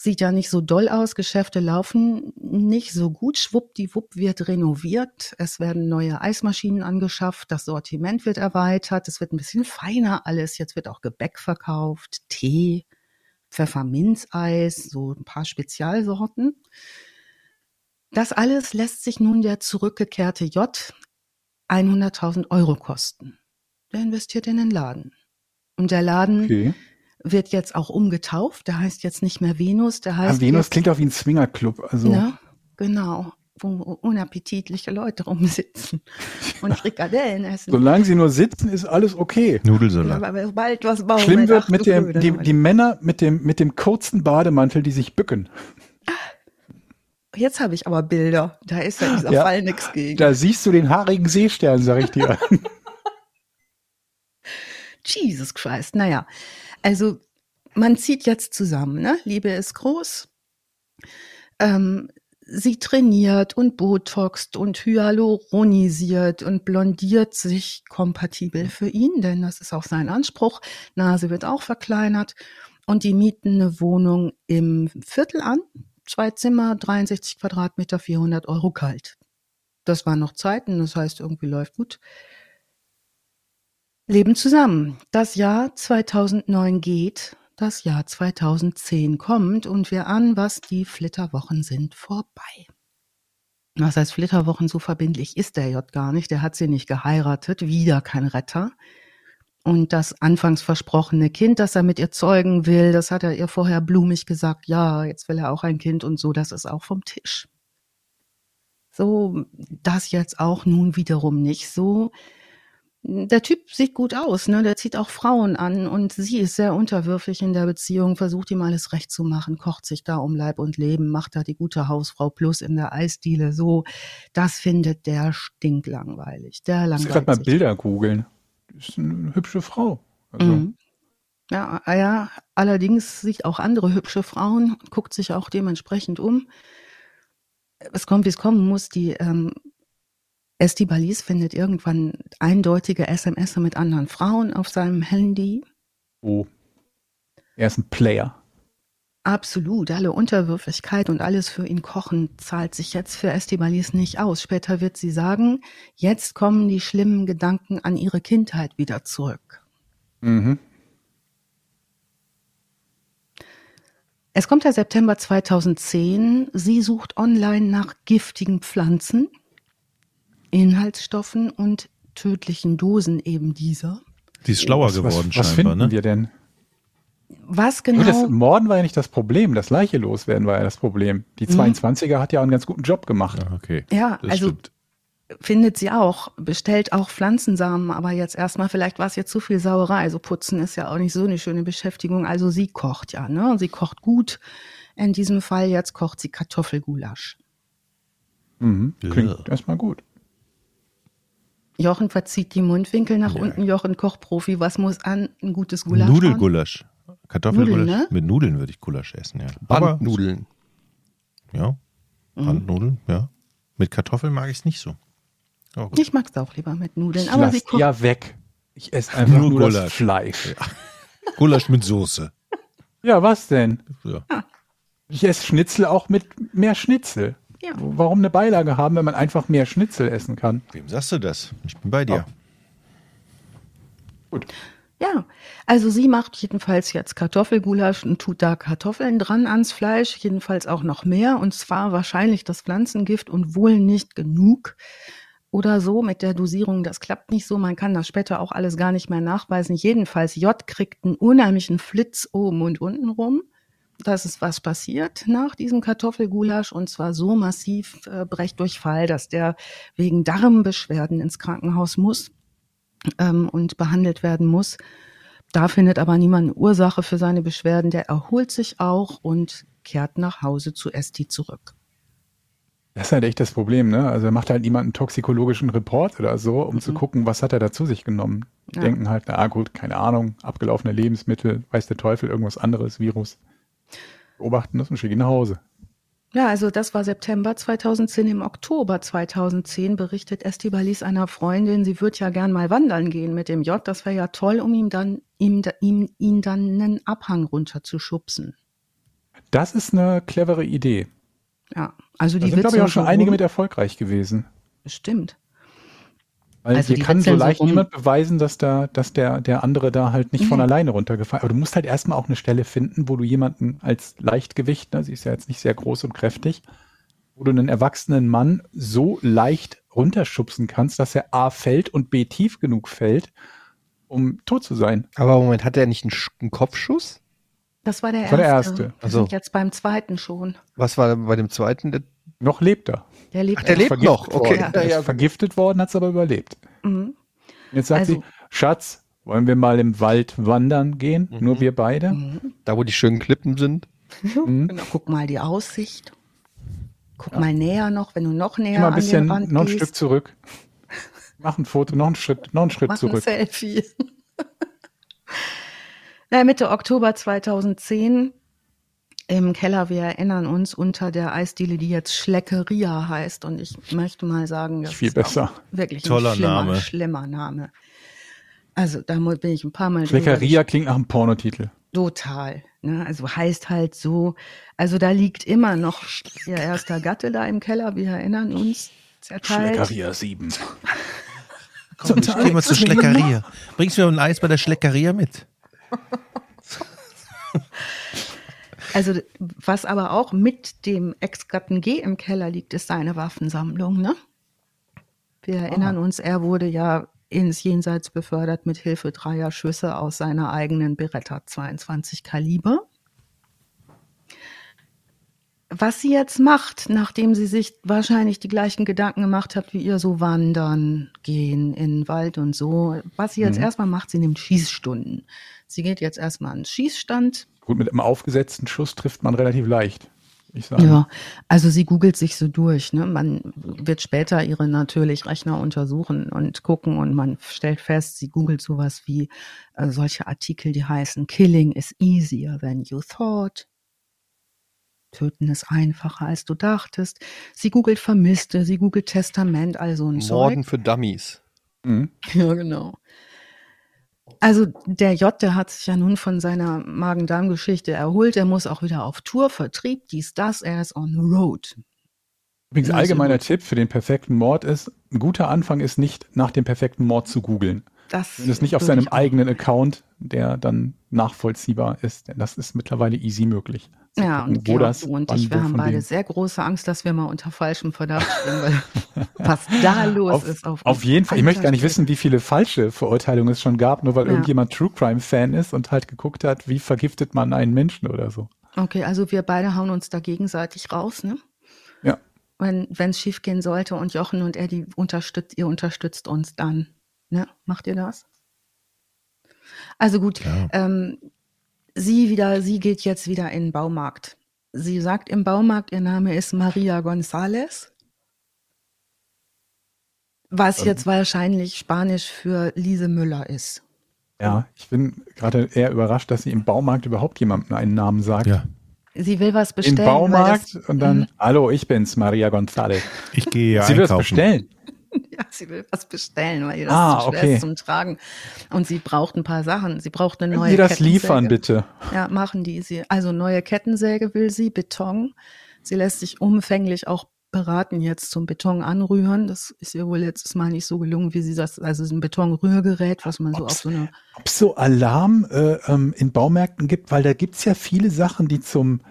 Sieht ja nicht so doll aus. Geschäfte laufen nicht so gut. Schwuppdiwupp wird renoviert. Es werden neue Eismaschinen angeschafft. Das Sortiment wird erweitert. Es wird ein bisschen feiner alles. Jetzt wird auch Gebäck verkauft, Tee, Pfefferminzeis, so ein paar Spezialsorten. Das alles lässt sich nun der zurückgekehrte J 100.000 Euro kosten. Der investiert in den Laden. Und der Laden Okay. Wird jetzt auch umgetauft. Der heißt jetzt nicht mehr Venus, der Ah, heißt Venus jetzt, klingt auch wie ein Swingerclub. Also ne? genau, wo unappetitliche Leute rumsitzen und Frikadellen essen. solange sie nur sitzen, ist alles okay. Nudelsalat. Aber sobald was bauen, Schlimm wird mit dem, die, die Männer mit dem, mit dem kurzen Bademantel, die sich bücken. Jetzt habe ich aber Bilder. Da ist ja dieser Ja. Fall nichts gegen. Da siehst du den haarigen Seestern, sag ich dir. Jesus Christ. Naja, also man zieht jetzt zusammen. Ne? Liebe ist groß. Ähm, sie trainiert und botoxt und hyaluronisiert und blondiert sich kompatibel für ihn, denn das ist auch sein Anspruch. Nase wird auch verkleinert und die mieten eine Wohnung im Viertel an. Zwei Zimmer, 63 Quadratmeter, 400 Euro kalt. Das waren noch Zeiten, das heißt, irgendwie läuft gut. Leben zusammen. Das Jahr 2009 geht, das Jahr 2010 kommt und wir an, was die Flitterwochen sind, vorbei. Was heißt Flitterwochen? So verbindlich ist der J gar nicht. Der hat sie nicht geheiratet. Wieder kein Retter. Und das anfangs versprochene Kind, das er mit ihr zeugen will, das hat er ihr vorher blumig gesagt. Ja, jetzt will er auch ein Kind und so. Das ist auch vom Tisch. So, das jetzt auch nun wiederum nicht so der Typ sieht gut aus, ne? Der zieht auch Frauen an und sie ist sehr unterwürfig in der Beziehung, versucht ihm alles recht zu machen, kocht sich da um Leib und Leben, macht da die gute Hausfrau plus in der Eisdiele so. Das findet der stinklangweilig. Der Ich muss langweilt gerade mal. Bilder googeln. Ist eine hübsche Frau. Also, Mhm. Ja, ah ja, allerdings sieht auch andere hübsche Frauen, guckt sich auch dementsprechend um. Es kommt, wie es kommen muss. Die ähm, Estibalis findet irgendwann eindeutige SMS mit anderen Frauen auf seinem Handy. oh. Er ist ein Player. Absolut, alle Unterwürfigkeit und alles für ihn kochen zahlt sich jetzt für Estibalis nicht aus. Später wird sie sagen, jetzt kommen die schlimmen Gedanken an ihre Kindheit wieder zurück. Mhm. Es kommt der September 2010. Sie sucht online nach giftigen Pflanzen, Inhaltsstoffen und tödlichen Dosen eben dieser. Die ist schlauer was, geworden was, was scheinbar, finden ne? wir denn? Was Nur Das genau? Morden war ja nicht das Problem, das Leiche loswerden war ja das Problem. Die Mhm. 22er hat ja einen ganz guten Job gemacht. Ja, okay. Ja, Das also stimmt. findet sie auch, bestellt auch Pflanzensamen, aber jetzt erstmal, vielleicht war es jetzt zu viel Sauerei. Also putzen ist ja auch nicht so eine schöne Beschäftigung. Also sie kocht ja, ne? Sie kocht gut. In diesem Fall jetzt kocht sie Kartoffelgulasch. Mhm. Klingt Ja. erstmal gut. Jochen verzieht die Mundwinkel nach Ja. unten. Jochen Kochprofi, was muss an? Ein gutes Gulasch. Nudelgulasch. Kartoffelgulasch. Nudeln, ne? Mit Nudeln würde ich Gulasch essen, ja. Bandnudeln. ja. Mhm. Bandnudeln, ja. Mit Kartoffeln mag ich es nicht so. Gut. Ich mag's auch lieber mit Nudeln. Ich Aber lass sie kocht. ja weg. Ich esse einfach Nur nur, das Gulasch. Fleisch. Gulasch mit Soße. Ja, was denn? Ja. Ich esse Schnitzel auch mit mehr Schnitzel. Ja. Warum eine Beilage haben, wenn man einfach mehr Schnitzel essen kann? Wem sagst du das? Ich bin bei dir. Gut. Ja, also sie macht jedenfalls jetzt Kartoffelgulasch und tut da Kartoffeln dran ans Fleisch, jedenfalls auch noch mehr und zwar wahrscheinlich das Pflanzengift und wohl nicht genug oder so mit der Dosierung. Das klappt nicht so, man kann das später auch alles gar nicht mehr nachweisen. Jedenfalls J kriegt einen unheimlichen Flitz oben und unten rum. Das ist was passiert nach diesem Kartoffelgulasch und zwar so massiv äh, Brechdurchfall, dass der wegen Darmbeschwerden ins Krankenhaus muss ähm, und behandelt werden muss. Da findet aber niemand eine Ursache für seine Beschwerden. Der erholt sich auch und kehrt nach Hause zu Esti zurück. Das ist halt echt das Problem, ne? Also macht halt niemand einen toxikologischen Report oder so, um Mhm. zu gucken, was hat er da zu sich genommen. Die Ja. Denken halt, na ah, gut, keine Ahnung, abgelaufene Lebensmittel, weiß der Teufel, irgendwas anderes, Virus. Beobachten das und schicken ihn nach Hause. Ja, also das war September 2010. Im Oktober 2010 berichtet Esti Balis einer Freundin, sie würde ja gern mal wandern gehen mit dem J. Das wäre ja toll, um ihm dann, ihm, ihm, ihn dann einen Abhang runterzuschubsen. Das ist eine clevere Idee. Ja, also Da die sind, glaube ich, auch schon einige mit erfolgreich gewesen. Bestimmt. Weil Also dir kann so leicht niemand beweisen, dass da, dass der, der andere da halt nicht von Mhm. alleine runtergefallen Aber du musst halt erstmal auch eine Stelle finden, wo du jemanden als Leichtgewicht, ne, sie ist ja jetzt nicht sehr groß und kräftig, wo du einen erwachsenen Mann so leicht runterschubsen kannst, dass er A fällt und B tief genug fällt, um tot zu sein. Aber Moment, hat er nicht einen, Sch- einen Kopfschuss? Das war der Das war erste. der erste. Wir Also- sind jetzt beim zweiten schon. Was war bei dem zweiten? Noch lebt er. Der lebt Ach, der noch. lebt noch, okay. Worden. Ja. Er ist Ja, gut. vergiftet worden, hat es aber überlebt. Mhm. Jetzt sagt Also- sie, Schatz, wollen wir mal im Wald wandern gehen? Mhm. Nur wir beide? Mhm. da, wo die schönen Klippen sind. Mhm. Genau. Guck mal die Aussicht. Guck mal näher noch, wenn du noch näher Immer ein an bisschen, den Rand noch ein gehst. Stück zurück. Mach ein Foto, noch einen Schritt, noch einen Schritt Mach ein zurück. Selfie. Na, Mitte Oktober 2010 im Keller, wir erinnern uns, unter der Eisdiele, die jetzt Schleckeria heißt. Und ich möchte mal sagen, das Viel ist besser. wirklich Toller ein schlimmer, Name. schlimmer Name. Also da bin ich ein paar Mal drüber Schleckeria klingt nach einem Pornotitel. Total. Ne? Also heißt halt so, also da liegt immer noch ihr erster Gatte da im Keller, wir erinnern uns, zerteilt. 7. Komm, ich geh mal zur Schleckeria. Bringst du mir ein Eis bei der Schleckeria mit? Also was aber auch mit dem Ex-Gatten G im Keller liegt, ist seine Waffensammlung. Ne? Wir erinnern uns, er wurde ja ins Jenseits befördert mit Hilfe dreier Schüsse aus seiner eigenen Beretta 22 Kaliber. Was sie jetzt macht, nachdem sie sich wahrscheinlich die gleichen Gedanken gemacht hat, wie ihr so wandern, gehen in den Wald und so, was sie jetzt Mhm. erstmal macht, sie nimmt Schießstunden. Sie geht jetzt erstmal an den Schießstand, Gut, mit einem aufgesetzten Schuss trifft man relativ leicht. Ich sage. Ja, also sie googelt sich so durch. Ne? Man wird später ihre natürlich Rechner untersuchen und gucken und man stellt fest, sie googelt sowas wie äh, solche Artikel, die heißen Killing is easier than you thought. Töten ist einfacher, als du dachtest. Sie googelt Vermisste, sie googelt Testament, also ein Morden Zeug. für Dummies. Mhm. Ja, genau. Also der J, der hat sich ja nun von seiner Magen-Darm-Geschichte erholt. Er muss auch wieder auf Tour, Vertrieb, dies, das. Er ist on the road. Übrigens, allgemeiner Tipp für den perfekten Mord ist, ein guter Anfang ist nicht, nach dem perfekten Mord zu googeln. Das das nicht auf seinem eigenen Account, der dann nachvollziehbar ist. Denn das ist mittlerweile easy möglich. Zu Ja, gucken, und Georg, du und ich, wo wir haben beide sehr große Angst, dass wir mal unter falschem Verdacht stehen, weil was da los auf, ist. Auf, auf jeden Fall. Ich möchte gar nicht wissen, wie viele falsche Verurteilungen es schon gab, nur weil Ja. irgendjemand True Crime Fan ist und halt geguckt hat, wie vergiftet man einen Menschen oder so. Okay, also wir beide hauen uns da gegenseitig raus, ne? Ja. Wenn es schief gehen sollte und Jochen und er, die unterstützt, ihr unterstützt uns dann. Ne? Macht ihr das? Also gut, ähm, sie wieder, sie geht jetzt wieder in den Baumarkt. Sie sagt im Baumarkt, ihr Name ist Maria González. Was Ähm. jetzt wahrscheinlich Spanisch für Lise Müller ist. Ja, ich bin gerade eher überrascht, dass sie im Baumarkt überhaupt jemandem einen Namen sagt. Ja, Sie will was Im bestellen. weil Baumarkt das, und dann, Mhm. hallo, ich bin's, Maria González. ich gehe ja sie will es einkaufen. bestellen. Ja, sie will was bestellen, weil ihr das Ah, zu schwer okay. ist zum Tragen. Und sie braucht ein paar Sachen. Sie braucht eine Können neue Sie das Kettensäge. liefern, bitte? Ja, machen die sie. Also neue Kettensäge will sie, Beton. Sie lässt sich umfänglich auch beraten jetzt zum Beton anrühren. Das ist ihr wohl letztes Mal nicht so gelungen, wie sie das, also ein Betonrührgerät, was man so Ob's- auf so eine, Ob es so Alarm äh, ähm, in Baumärkten gibt, weil da gibt's ja viele Sachen, die zum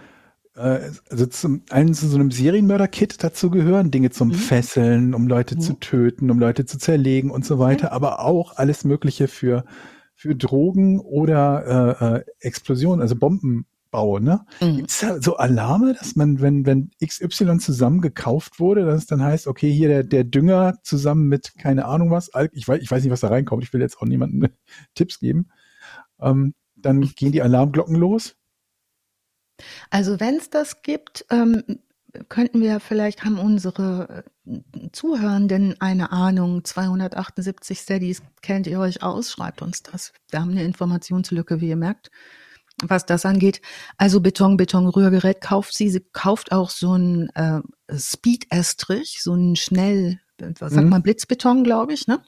also zum einen zu so einem Serienmörder-Kit dazugehören, Dinge zum Mhm. Fesseln, um Leute Mhm. zu töten, um Leute zu zerlegen und so weiter, aber auch alles Mögliche für für Drogen oder äh, äh, Explosionen, also Bombenbau, ne? Mhm. Gibt's da so Alarme, dass man, wenn, wenn XY zusammen gekauft wurde, dass es dann heißt, okay, hier der, der Dünger zusammen mit keine Ahnung was, ich weiß, ich weiß nicht, was da reinkommt, ich will jetzt auch niemandem Tipps geben. Ähm, dann gehen die Alarmglocken los. Also wenn es das gibt, ähm, könnten wir vielleicht haben unsere äh, Zuhörenden eine Ahnung. 278 Steadies kennt ihr euch aus, schreibt uns das. Wir haben eine Informationslücke, wie ihr merkt, was das angeht. Also Beton, Betonrührgerät kauft sie. Sie kauft auch so ein äh, Speed-Estrich, so ein schnell, was sagt Mhm. man, Blitzbeton, glaube ich, ne?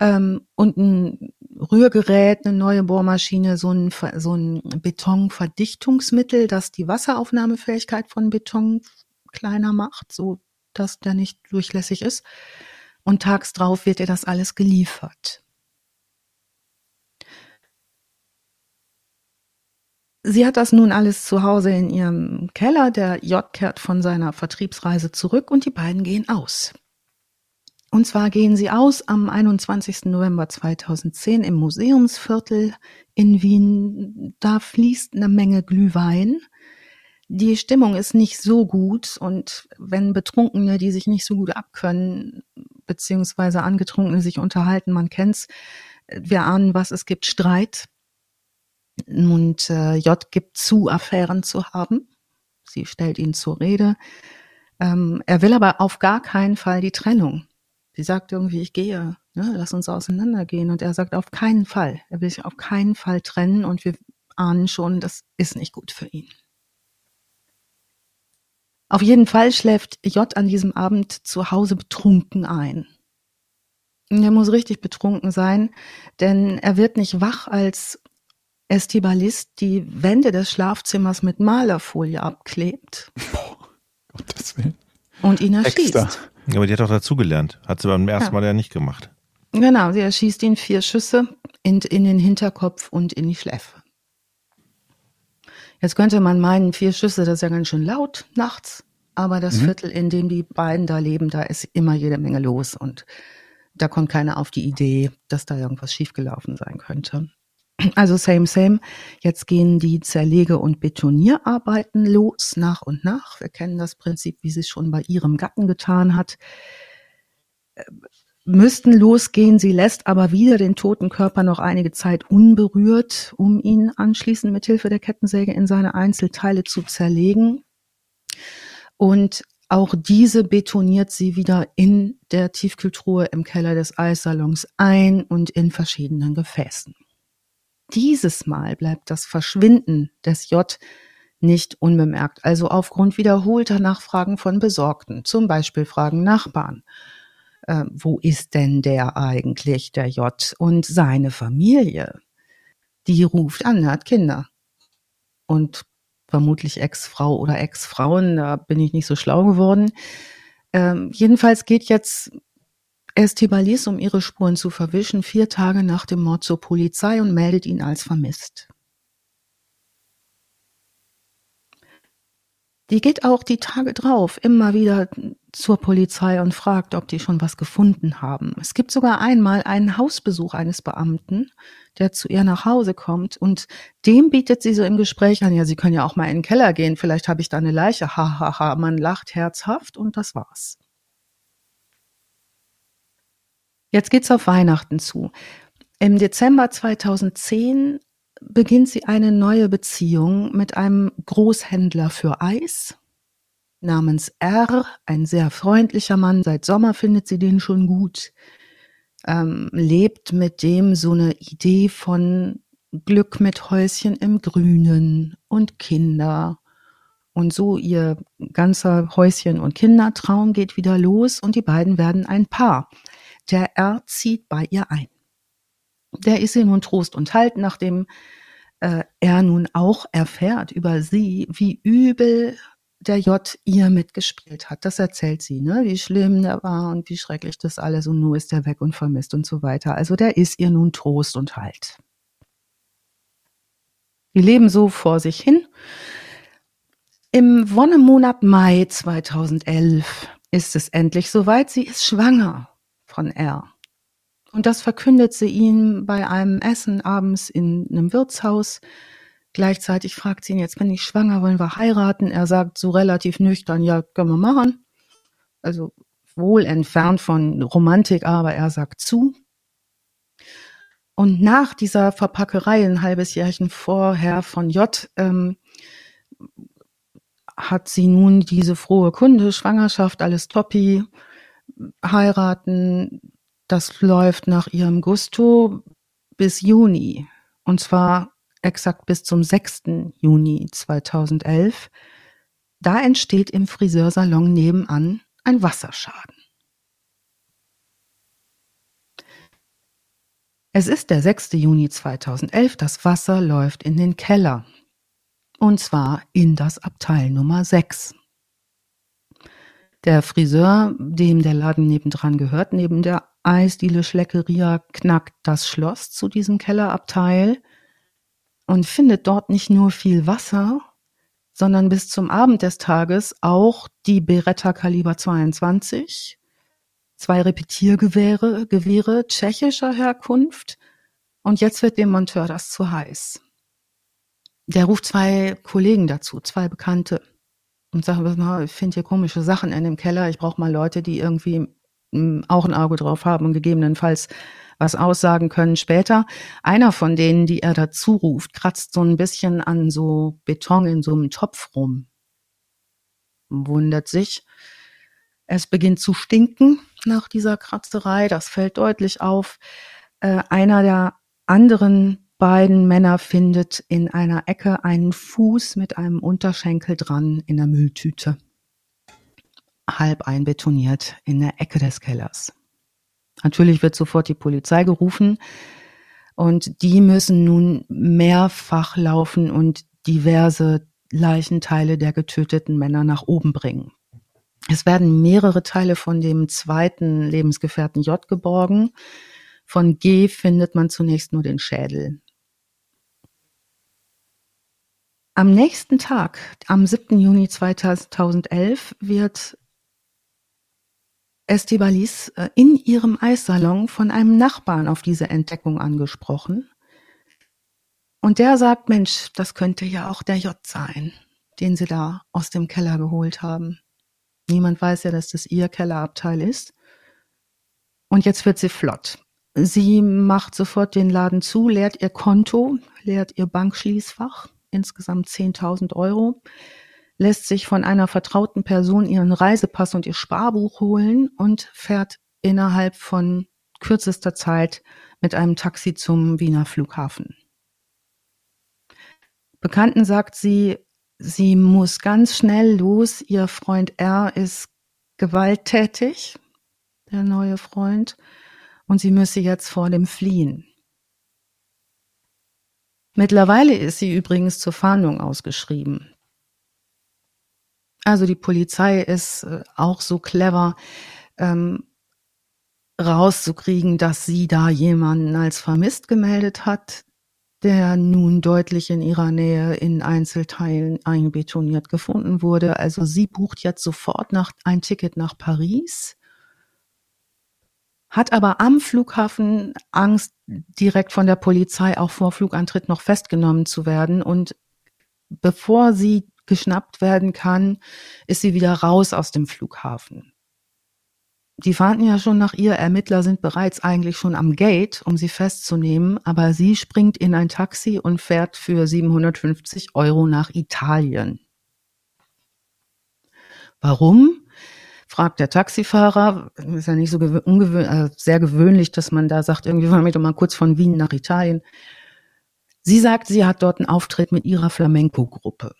ähm, und ein Rührgerät, eine neue Bohrmaschine, so ein, so ein Betonverdichtungsmittel, das die Wasseraufnahmefähigkeit von Beton kleiner macht, so dass der nicht durchlässig ist. Und tags drauf wird ihr das alles geliefert. Sie hat das nun alles zu Hause in ihrem Keller. Der J kehrt von seiner Vertriebsreise zurück und die beiden gehen aus. Und zwar gehen sie aus am 21. November 2010 im Museumsviertel in Wien. Da fließt eine Menge Glühwein. Die Stimmung ist nicht so gut und wenn Betrunkene, die sich nicht so gut abkönnen, beziehungsweise Angetrunkene sich unterhalten, man kennt's, wir ahnen was, es gibt Streit. Und äh, J gibt zu, Affären zu haben. Sie stellt ihn zur Rede. Ähm, er will aber auf gar keinen Fall die Trennung. Sie sagt irgendwie, ich gehe, ne, lass uns auseinandergehen. Und er sagt auf keinen Fall. Er will sich auf keinen Fall trennen und wir ahnen schon, das ist nicht gut für ihn. Auf jeden Fall schläft J an diesem Abend zu Hause betrunken ein. Und Er muss richtig betrunken sein, denn er wird nicht wach, als Estibalist die Wände des Schlafzimmers mit Malerfolie abklebt Gottes Willen. und ihn erschießt. Extra. Ja, Aber die hat auch dazugelernt. Hat sie beim ersten Ja. Mal ja nicht gemacht. Genau, sie erschießt ihn vier Schüsse in, in den Hinterkopf und in die Schläfe. Jetzt könnte man meinen, vier Schüsse, das ist ja ganz schön laut nachts, aber das Mhm. Viertel, in dem die beiden da leben, da ist immer jede Menge los und da kommt keiner auf die Idee, dass da irgendwas schiefgelaufen sein könnte. Also same, same. Jetzt gehen die Zerlege- und Betonierarbeiten los, nach und nach. Wir kennen das Prinzip, wie sie es schon bei ihrem Gatten getan hat müssten losgehen. Sie lässt aber wieder den toten Körper noch einige Zeit unberührt, um ihn anschließend mit Hilfe der Kettensäge in seine Einzelteile zu zerlegen. Und auch diese betoniert sie wieder in der Tiefkühltruhe im Keller des Eissalons ein und in verschiedenen Gefäßen. Dieses Mal bleibt das Verschwinden des J nicht unbemerkt, also aufgrund wiederholter Nachfragen von Besorgten, zum Beispiel fragen Nachbarn äh, wo ist denn der eigentlich, der J? Und seine Familie, die ruft an, hat Kinder. Und vermutlich Ex-Frau oder Ex-Frauen, da bin ich nicht so schlau geworden. Ähm, jedenfalls geht jetzt Estibalis, um ihre Spuren zu verwischen, vier Tage nach dem Mord zur Polizei und meldet ihn als vermisst. Die geht auch die Tage drauf immer wieder zur Polizei und fragt, ob die schon was gefunden haben. Es gibt sogar einmal einen Hausbesuch eines Beamten, der zu ihr nach Hause kommt und dem bietet sie so im Gespräch an, ja, Sie können ja auch mal in den Keller gehen, vielleicht habe ich da eine Leiche, ha, ha, ha. Man lacht herzhaft und das war's. Jetzt geht's auf Weihnachten zu. Im Dezember 2010 beginnt sie eine neue Beziehung mit einem Großhändler für Eis namens R, ein sehr freundlicher Mann. Seit Sommer findet sie den schon gut. Ähm, lebt mit dem so eine Idee von Glück mit Häuschen im Grünen und Kinder. Und so ihr ganzer Häuschen- und Kindertraum geht wieder los und die beiden werden ein Paar. Der R zieht bei ihr ein. Der ist ihr nun Trost und Halt, nachdem äh, er nun auch erfährt über sie, wie übel der J ihr mitgespielt hat. Das erzählt sie, ne? wie schlimm der war und wie schrecklich das alles und nur ist er weg und vermisst und so weiter. Also der ist ihr nun Trost und Halt. Die leben so vor sich hin. Im Wonnemonat Mai 2011 ist es endlich soweit. Sie ist schwanger von R. Und das verkündet sie ihm bei einem Essen abends in einem Wirtshaus. Gleichzeitig fragt sie ihn, jetzt bin ich schwanger, wollen wir heiraten? Er sagt so relativ nüchtern, ja, können wir machen. Also wohl entfernt von Romantik, aber er sagt zu. Und nach dieser Verpackerei, ein halbes Jährchen vorher von J, ähm, hat sie nun diese frohe Kunde, Schwangerschaft, alles toppi, heiraten, das läuft nach ihrem Gusto bis Juni. Und zwar exakt bis zum 6. Juni 2011. Da entsteht im Friseursalon nebenan ein Wasserschaden. Es ist der 6. Juni 2011, das Wasser läuft in den Keller. Und zwar in das Abteil Nummer 6. Der Friseur, dem der Laden nebendran gehört, neben der Eisdiele Schleckeria, knackt das Schloss zu diesem Kellerabteil und findet dort nicht nur viel Wasser, sondern bis zum Abend des Tages auch die Beretta Kaliber 22, zwei Repetiergewehre, Gewehre tschechischer Herkunft und jetzt wird dem Monteur das zu heiß. Der ruft zwei Kollegen dazu, zwei Bekannte und sagt, ich finde hier komische Sachen in dem Keller, ich brauche mal Leute, die irgendwie hm, auch ein Auge drauf haben und gegebenenfalls was aussagen können später. Einer von denen, die er dazu ruft, kratzt so ein bisschen an so Beton in so einem Topf rum. Wundert sich. Es beginnt zu stinken nach dieser Kratzerei. Das fällt deutlich auf. Äh, einer der anderen beiden Männer findet in einer Ecke einen Fuß mit einem Unterschenkel dran in der Mülltüte. Halb einbetoniert in der Ecke des Kellers. Natürlich wird sofort die Polizei gerufen und die müssen nun mehrfach laufen und diverse Leichenteile der getöteten Männer nach oben bringen. Es werden mehrere Teile von dem zweiten Lebensgefährten J geborgen. Von G findet man zunächst nur den Schädel. Am nächsten Tag, am 7. Juni 2011, wird Estibalis äh, in ihrem Eissalon von einem Nachbarn auf diese Entdeckung angesprochen. Und der sagt, Mensch, das könnte ja auch der J sein, den sie da aus dem Keller geholt haben. Niemand weiß ja, dass das ihr Kellerabteil ist. Und jetzt wird sie flott. Sie macht sofort den Laden zu, leert ihr Konto, leert ihr Bankschließfach, insgesamt 10.000 Euro, lässt sich von einer vertrauten Person ihren Reisepass und ihr Sparbuch holen und fährt innerhalb von kürzester Zeit mit einem Taxi zum Wiener Flughafen. Bekannten sagt sie, sie muss ganz schnell los. Ihr Freund R ist gewalttätig, der neue Freund, und sie müsse jetzt vor dem fliehen. Mittlerweile ist sie übrigens zur Fahndung ausgeschrieben. Also die Polizei ist äh, auch so clever, ähm, rauszukriegen, dass sie da jemanden als vermisst gemeldet hat, der nun deutlich in ihrer Nähe in Einzelteilen einbetoniert gefunden wurde. Also sie bucht jetzt sofort nach, ein Ticket nach Paris, hat aber am Flughafen Angst, direkt von der Polizei auch vor Flugantritt noch festgenommen zu werden. Und bevor sie geschnappt werden kann, ist sie wieder raus aus dem Flughafen. Die fahnden ja schon nach ihr, Ermittler sind bereits eigentlich schon am Gate, um sie festzunehmen, aber sie springt in ein Taxi und fährt für 750 Euro nach Italien. Warum? Fragt der Taxifahrer. Ist ja nicht so ungewöhn äh, sehr gewöhnlich, dass man da sagt, irgendwie wollen wir doch mal kurz von Wien nach Italien. Sie sagt, sie hat dort einen Auftritt mit ihrer Flamenco-Gruppe.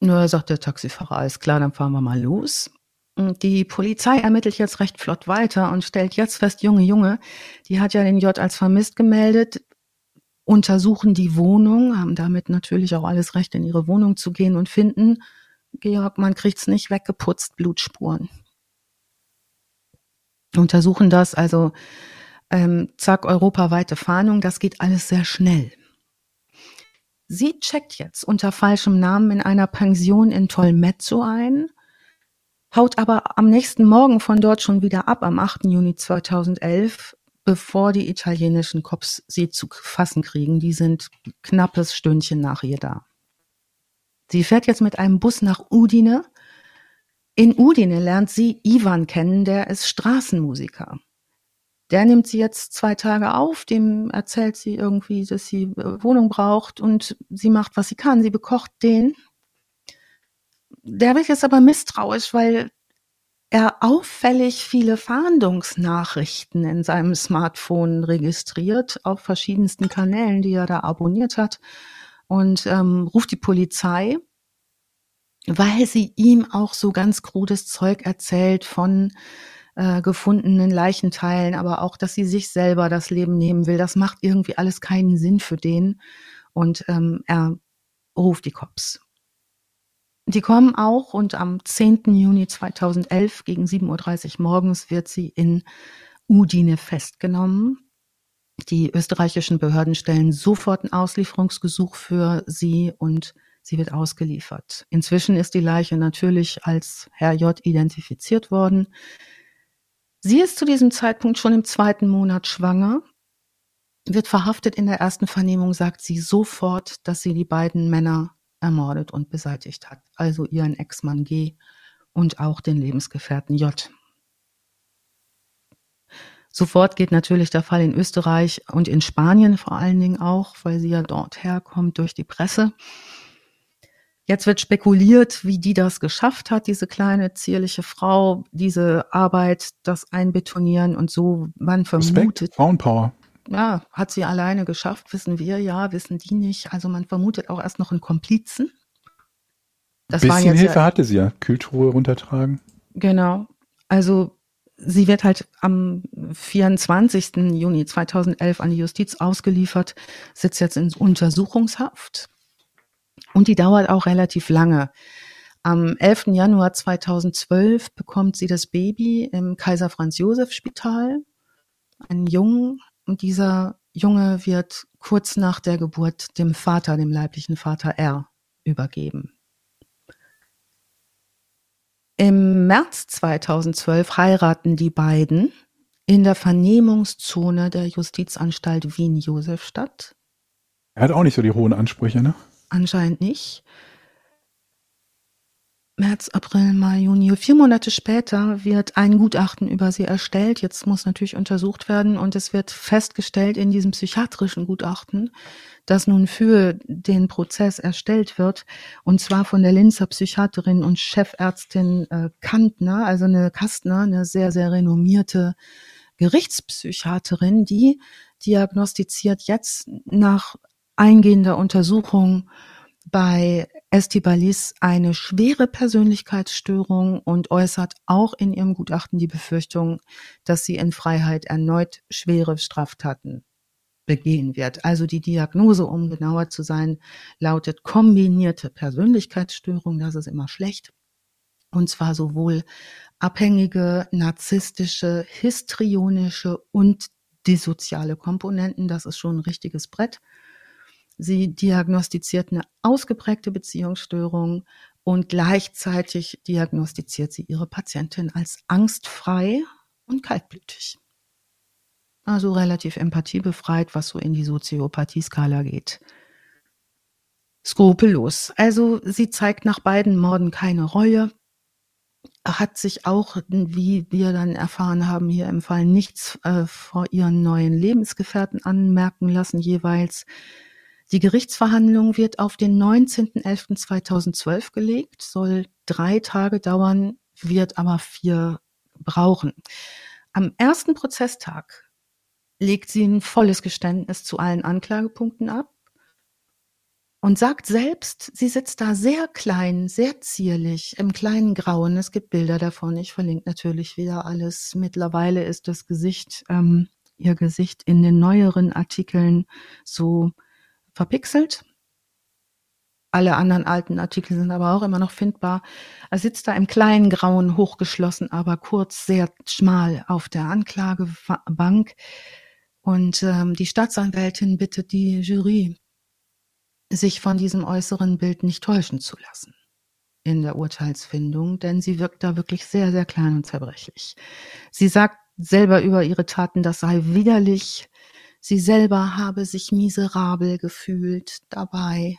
Nur sagt der Taxifahrer, alles klar, dann fahren wir mal los. Und die Polizei ermittelt jetzt recht flott weiter und stellt jetzt fest, Junge, Junge, die hat ja den J als vermisst gemeldet, untersuchen die Wohnung, haben damit natürlich auch alles Recht, in ihre Wohnung zu gehen und finden Georg, man kriegt's nicht weggeputzt, Blutspuren. Untersuchen das, also ähm, zack, europaweite Fahndung, das geht alles sehr schnell. Sie checkt jetzt unter falschem Namen in einer Pension in Tolmezzo ein, haut aber am nächsten Morgen von dort schon wieder ab, am 8. Juni 2011, bevor die italienischen Cops sie zu fassen kriegen. Die sind knappes Stündchen nach ihr da. Sie fährt jetzt mit einem Bus nach Udine. In Udine lernt sie Ivan kennen, der ist Straßenmusiker. Der nimmt sie jetzt zwei Tage auf, dem erzählt sie irgendwie, dass sie äh, Wohnung braucht und sie macht, was sie kann. Sie bekocht den. Der wird jetzt aber misstrauisch, weil er auffällig viele Fahndungsnachrichten in seinem Smartphone registriert, auf verschiedensten Kanälen, die er da abonniert hat und ähm, ruft die Polizei, weil sie ihm auch so ganz krudes Zeug erzählt von äh, gefundenen Leichenteilen, aber auch, dass sie sich selber das Leben nehmen will. Das macht irgendwie alles keinen Sinn für den. Und ähm, er ruft die Cops. Die kommen auch und am 10. Juni 2011 gegen 7.30 Uhr morgens wird sie in Udine festgenommen. Die österreichischen Behörden stellen sofort ein Auslieferungsgesuch für sie und sie wird ausgeliefert. Inzwischen ist die Leiche natürlich als Herr J identifiziert worden. Sie ist zu diesem Zeitpunkt schon im zweiten Monat schwanger, wird verhaftet in der ersten Vernehmung, sagt sie sofort, dass sie die beiden Männer ermordet und beseitigt hat, also ihren Ex-Mann G und auch den Lebensgefährten J. Sofort geht natürlich der Fall in Österreich und in Spanien vor allen Dingen auch, weil sie ja dort herkommt durch die Presse. Jetzt wird spekuliert, wie die das geschafft hat, diese kleine zierliche Frau, diese Arbeit, das Einbetonieren und so. Man vermutet. Respekt, Frauenpower. Ja, hat sie alleine geschafft, wissen wir ja, wissen die nicht. Also man vermutet auch erst noch einen Komplizen. Das Bisschen Hilfe ja, hatte sie ja. Kühltruhe runtertragen. Genau. Also sie wird halt am 24. Juni 2011 an die Justiz ausgeliefert, sitzt jetzt in Untersuchungshaft und die dauert auch relativ lange. Am 11. Januar 2012 bekommt sie das Baby im Kaiser Franz Josef Spital, einen Jungen, und dieser Junge wird kurz nach der Geburt dem Vater, dem leiblichen Vater R, übergeben. Im März 2012 heiraten die beiden in der Vernehmungszone der Justizanstalt Wien-Josefstadt. Er hat auch nicht so die hohen Ansprüche, ne? Anscheinend nicht. März, April, Mai, Juni. Vier Monate später wird ein Gutachten über sie erstellt. Jetzt muss natürlich untersucht werden und es wird festgestellt in diesem psychiatrischen Gutachten, das nun für den Prozess erstellt wird, und zwar von der Linzer Psychiaterin und Chefärztin äh, Kantner, also eine Kastner, eine sehr, sehr renommierte Gerichtspsychiaterin, die diagnostiziert jetzt nach eingehender Untersuchung bei Estibalis eine schwere Persönlichkeitsstörung und äußert auch in ihrem Gutachten die Befürchtung, dass sie in Freiheit erneut schwere Straftaten begehen wird. Also die Diagnose, um genauer zu sein, lautet kombinierte Persönlichkeitsstörung. Das ist immer schlecht. Und zwar sowohl abhängige, narzisstische, histrionische und dissoziale Komponenten. Das ist schon ein richtiges Brett. Sie diagnostiziert eine ausgeprägte Beziehungsstörung und gleichzeitig diagnostiziert sie ihre Patientin als angstfrei und kaltblütig. Also relativ empathiebefreit, was so in die Soziopathie-Skala geht. Skrupellos. Also sie zeigt nach beiden Morden keine Reue. hat sich auch, wie wir dann erfahren haben, hier im Fall nichts äh, vor ihren neuen Lebensgefährten anmerken lassen jeweils. Die Gerichtsverhandlung wird auf den 19.11.2012 gelegt, soll drei Tage dauern, wird aber vier brauchen. Am ersten Prozesstag legt sie ein volles Geständnis zu allen Anklagepunkten ab und sagt selbst, sie sitzt da sehr klein, sehr zierlich, im kleinen Grauen. Es gibt Bilder davon. Ich verlinke natürlich wieder alles. Mittlerweile ist das Gesicht, ähm, ihr Gesicht in den neueren Artikeln so verpixelt. Alle anderen alten Artikel sind aber auch immer noch findbar. Er sitzt da im kleinen Grauen, hochgeschlossen, aber kurz, sehr schmal auf der Anklagebank. Und ähm, die Staatsanwältin bittet die Jury sich von diesem äußeren Bild nicht täuschen zu lassen in der Urteilsfindung, denn sie wirkt da wirklich sehr, sehr klein und zerbrechlich. Sie sagt selber über ihre Taten, das sei widerlich. Sie selber habe sich miserabel gefühlt dabei.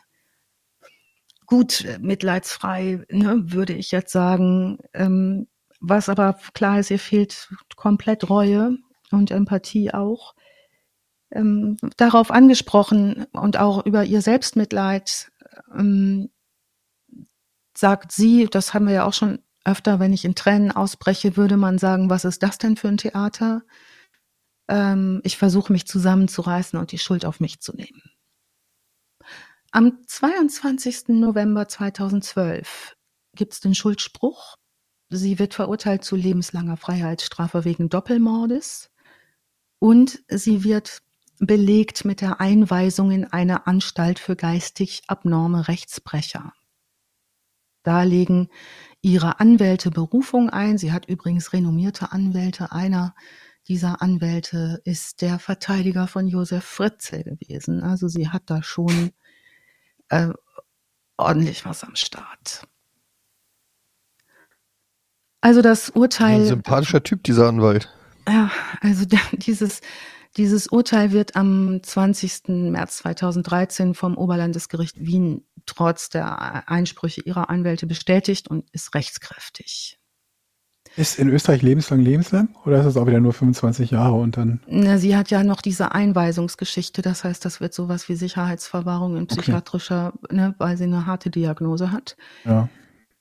Gut, mitleidsfrei, ne, würde ich jetzt sagen. Ähm, was aber klar ist, ihr fehlt komplett Reue und Empathie auch ähm, darauf angesprochen und auch über ihr Selbstmitleid ähm, sagt sie, das haben wir ja auch schon öfter, wenn ich in Tränen ausbreche, würde man sagen, was ist das denn für ein Theater? Ähm, ich versuche mich zusammenzureißen und die Schuld auf mich zu nehmen. Am 22. November 2012 gibt es den Schuldspruch. Sie wird verurteilt zu lebenslanger Freiheitsstrafe wegen Doppelmordes und sie wird belegt mit der Einweisung in eine Anstalt für geistig abnorme Rechtsbrecher. Da legen ihre Anwälte Berufung ein. Sie hat übrigens renommierte Anwälte. Einer dieser Anwälte ist der Verteidiger von Josef Fritzl gewesen. Also sie hat da schon äh, ordentlich was am Start. Also das Urteil. Ein sympathischer Typ, dieser Anwalt. Ja, also dieses dieses Urteil wird am 20. März 2013 vom Oberlandesgericht Wien trotz der Einsprüche ihrer Anwälte bestätigt und ist rechtskräftig. Ist in Österreich lebenslang lebenslang oder ist es auch wieder nur 25 Jahre und dann? Na, sie hat ja noch diese Einweisungsgeschichte, das heißt, das wird sowas wie Sicherheitsverwahrung in psychiatrischer, okay. ne, weil sie eine harte Diagnose hat. Ja.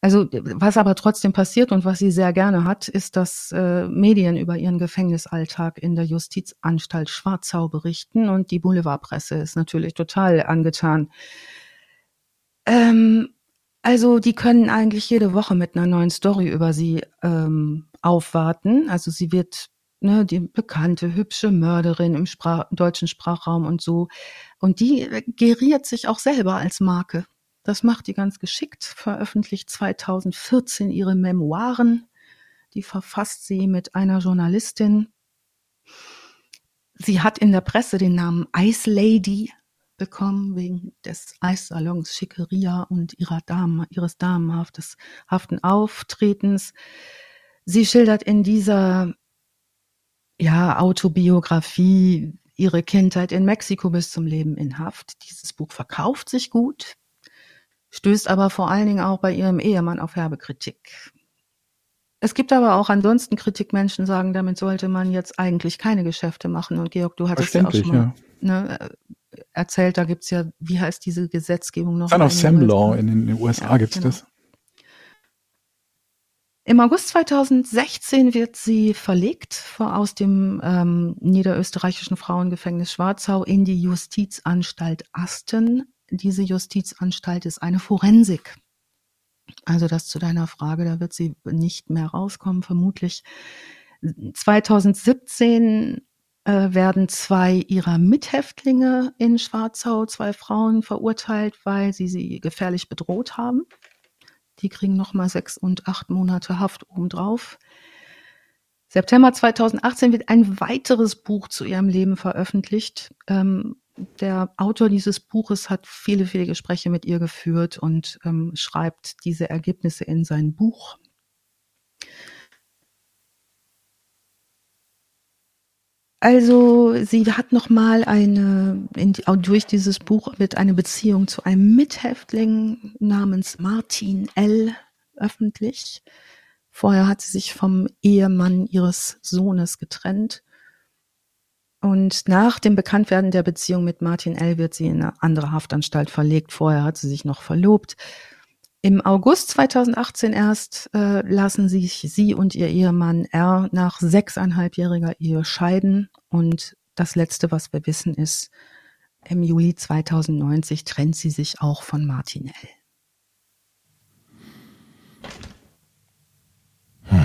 Also was aber trotzdem passiert und was sie sehr gerne hat, ist, dass äh, Medien über ihren Gefängnisalltag in der Justizanstalt Schwarzau berichten und die Boulevardpresse ist natürlich total angetan. Ähm, also die können eigentlich jede Woche mit einer neuen Story über sie ähm, aufwarten. Also sie wird ne, die bekannte, hübsche Mörderin im Sprach deutschen Sprachraum und so. Und die geriert sich auch selber als Marke. Das macht die ganz geschickt, veröffentlicht 2014 ihre Memoiren. Die verfasst sie mit einer Journalistin. Sie hat in der Presse den Namen Ice Lady bekommen wegen des Eissalons Schickeria und ihrer Damen, ihres damenhaften Auftretens. Sie schildert in dieser ja, Autobiografie ihre Kindheit in Mexiko bis zum Leben in Haft. Dieses Buch verkauft sich gut stößt aber vor allen Dingen auch bei ihrem Ehemann auf herbe Kritik. Es gibt aber auch ansonsten Kritik, Menschen sagen, damit sollte man jetzt eigentlich keine Geschäfte machen. Und Georg, du hattest ja auch schon mal ja. ne, äh, erzählt, da gibt's ja, wie heißt diese Gesetzgebung noch? Son of Sam Law in den USA ja, gibt's genau. das. Im August 2016 wird sie verlegt aus dem ähm, niederösterreichischen Frauengefängnis Schwarzau in die Justizanstalt Asten diese Justizanstalt ist eine Forensik. Also das zu deiner Frage, da wird sie nicht mehr rauskommen, vermutlich. 2017 äh, werden zwei ihrer Mithäftlinge in Schwarzau, zwei Frauen, verurteilt, weil sie sie gefährlich bedroht haben. Die kriegen nochmal sechs und acht Monate Haft obendrauf. September 2018 wird ein weiteres Buch zu ihrem Leben veröffentlicht. Ähm, der Autor dieses Buches hat viele, viele Gespräche mit ihr geführt und ähm, schreibt diese Ergebnisse in sein Buch. Also sie hat noch mal eine in, durch dieses Buch wird eine Beziehung zu einem Mithäftling namens Martin L. öffentlich Vorher hat sie sich vom Ehemann ihres Sohnes getrennt. Und nach dem Bekanntwerden der Beziehung mit Martin L. wird sie in eine andere Haftanstalt verlegt. Vorher hat sie sich noch verlobt. Im August 2018 erst äh, lassen sich sie und ihr Ehemann R nach sechseinhalbjähriger Ehe scheiden. Und das Letzte, was wir wissen, ist, im Juli 2090 trennt sie sich auch von Martin L.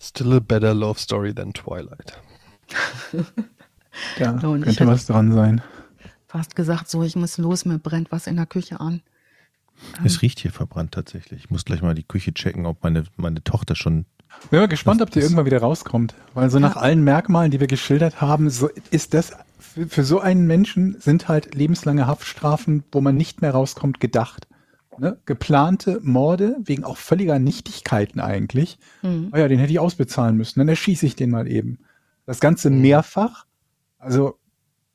Still a better love story than Twilight. Ich könnte was dran sein. Fast gesagt, so, ich muss los, mir brennt was in der Küche an. Es riecht hier verbrannt tatsächlich. Ich muss gleich mal die Küche checken, ob meine, meine Tochter schon. Bin mal gespannt, Das- ob die irgendwann wieder rauskommt. Weil so nach allen Merkmalen, die wir geschildert haben, so ist das für, für so einen Menschen sind halt lebenslange Haftstrafen, wo man nicht mehr rauskommt, gedacht. Ne? Geplante Morde wegen auch völliger Nichtigkeiten eigentlich. Mhm. Oh ja, den hätte ich ausbezahlen müssen. Dann erschieße ich den mal eben. Das Ganze Mhm. mehrfach. Also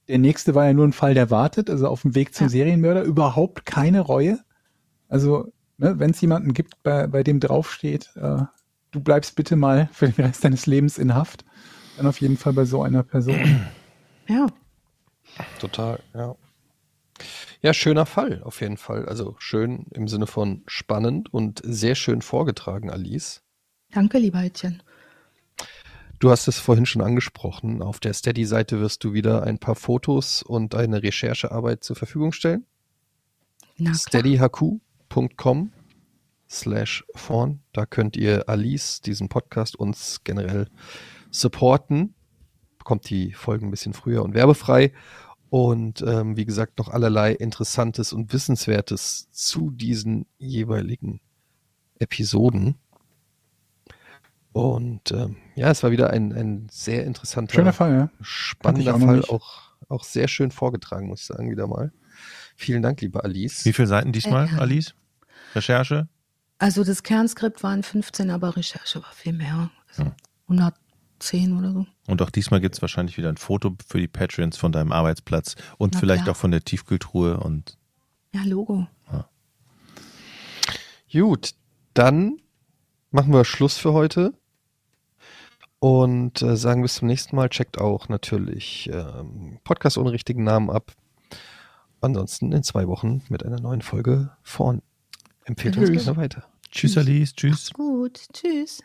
der nächste war ja nur ein Fall, der wartet, also auf dem Weg zum Ja. Serienmörder. Überhaupt keine Reue. Also, ne, wenn es jemanden gibt, bei, bei dem draufsteht, äh, du bleibst bitte mal für den Rest deines Lebens in Haft, dann auf jeden Fall bei so einer Person. Ja, Total, ja. Ja, schöner Fall, auf jeden Fall. Also schön im Sinne von spannend und sehr schön vorgetragen, Alice. danke, lieber Etienne. Du hast es vorhin schon angesprochen. Auf der Steady-Seite wirst du wieder ein paar Fotos und eine Recherchearbeit zur Verfügung stellen. Na klar. steadyhq.com slash vorn. Da könnt ihr Alice, diesen Podcast, uns generell supporten. Bekommt die Folgen ein bisschen früher und werbefrei. Und ähm, wie gesagt, noch allerlei Interessantes und Wissenswertes zu diesen jeweiligen Episoden. Und ähm, ja, es war wieder ein, ein sehr interessanter, Schöner Fall, ja. spannender auch Fall, auch, auch sehr schön vorgetragen, muss ich sagen, wieder mal. Vielen Dank, liebe Alice. Wie viele Seiten diesmal, gerne. Alice? Recherche? Also das Kernskript waren 15, aber Recherche war viel mehr. Also Ja. 110 oder so. Und auch diesmal gibt es wahrscheinlich wieder ein Foto für die Patreons von deinem Arbeitsplatz und Na vielleicht klar. auch von der Tiefkühltruhe und Ja, Logo. Gut, dann machen wir Schluss für heute und äh, sagen bis zum nächsten Mal. Checkt auch natürlich ähm, Podcast ohne richtigen Namen ab ansonsten in zwei Wochen mit einer neuen Folge vorn. Empfehlt uns gerne weiter. Tschüss, Alice. Tschüss. Macht's gut. Tschüss.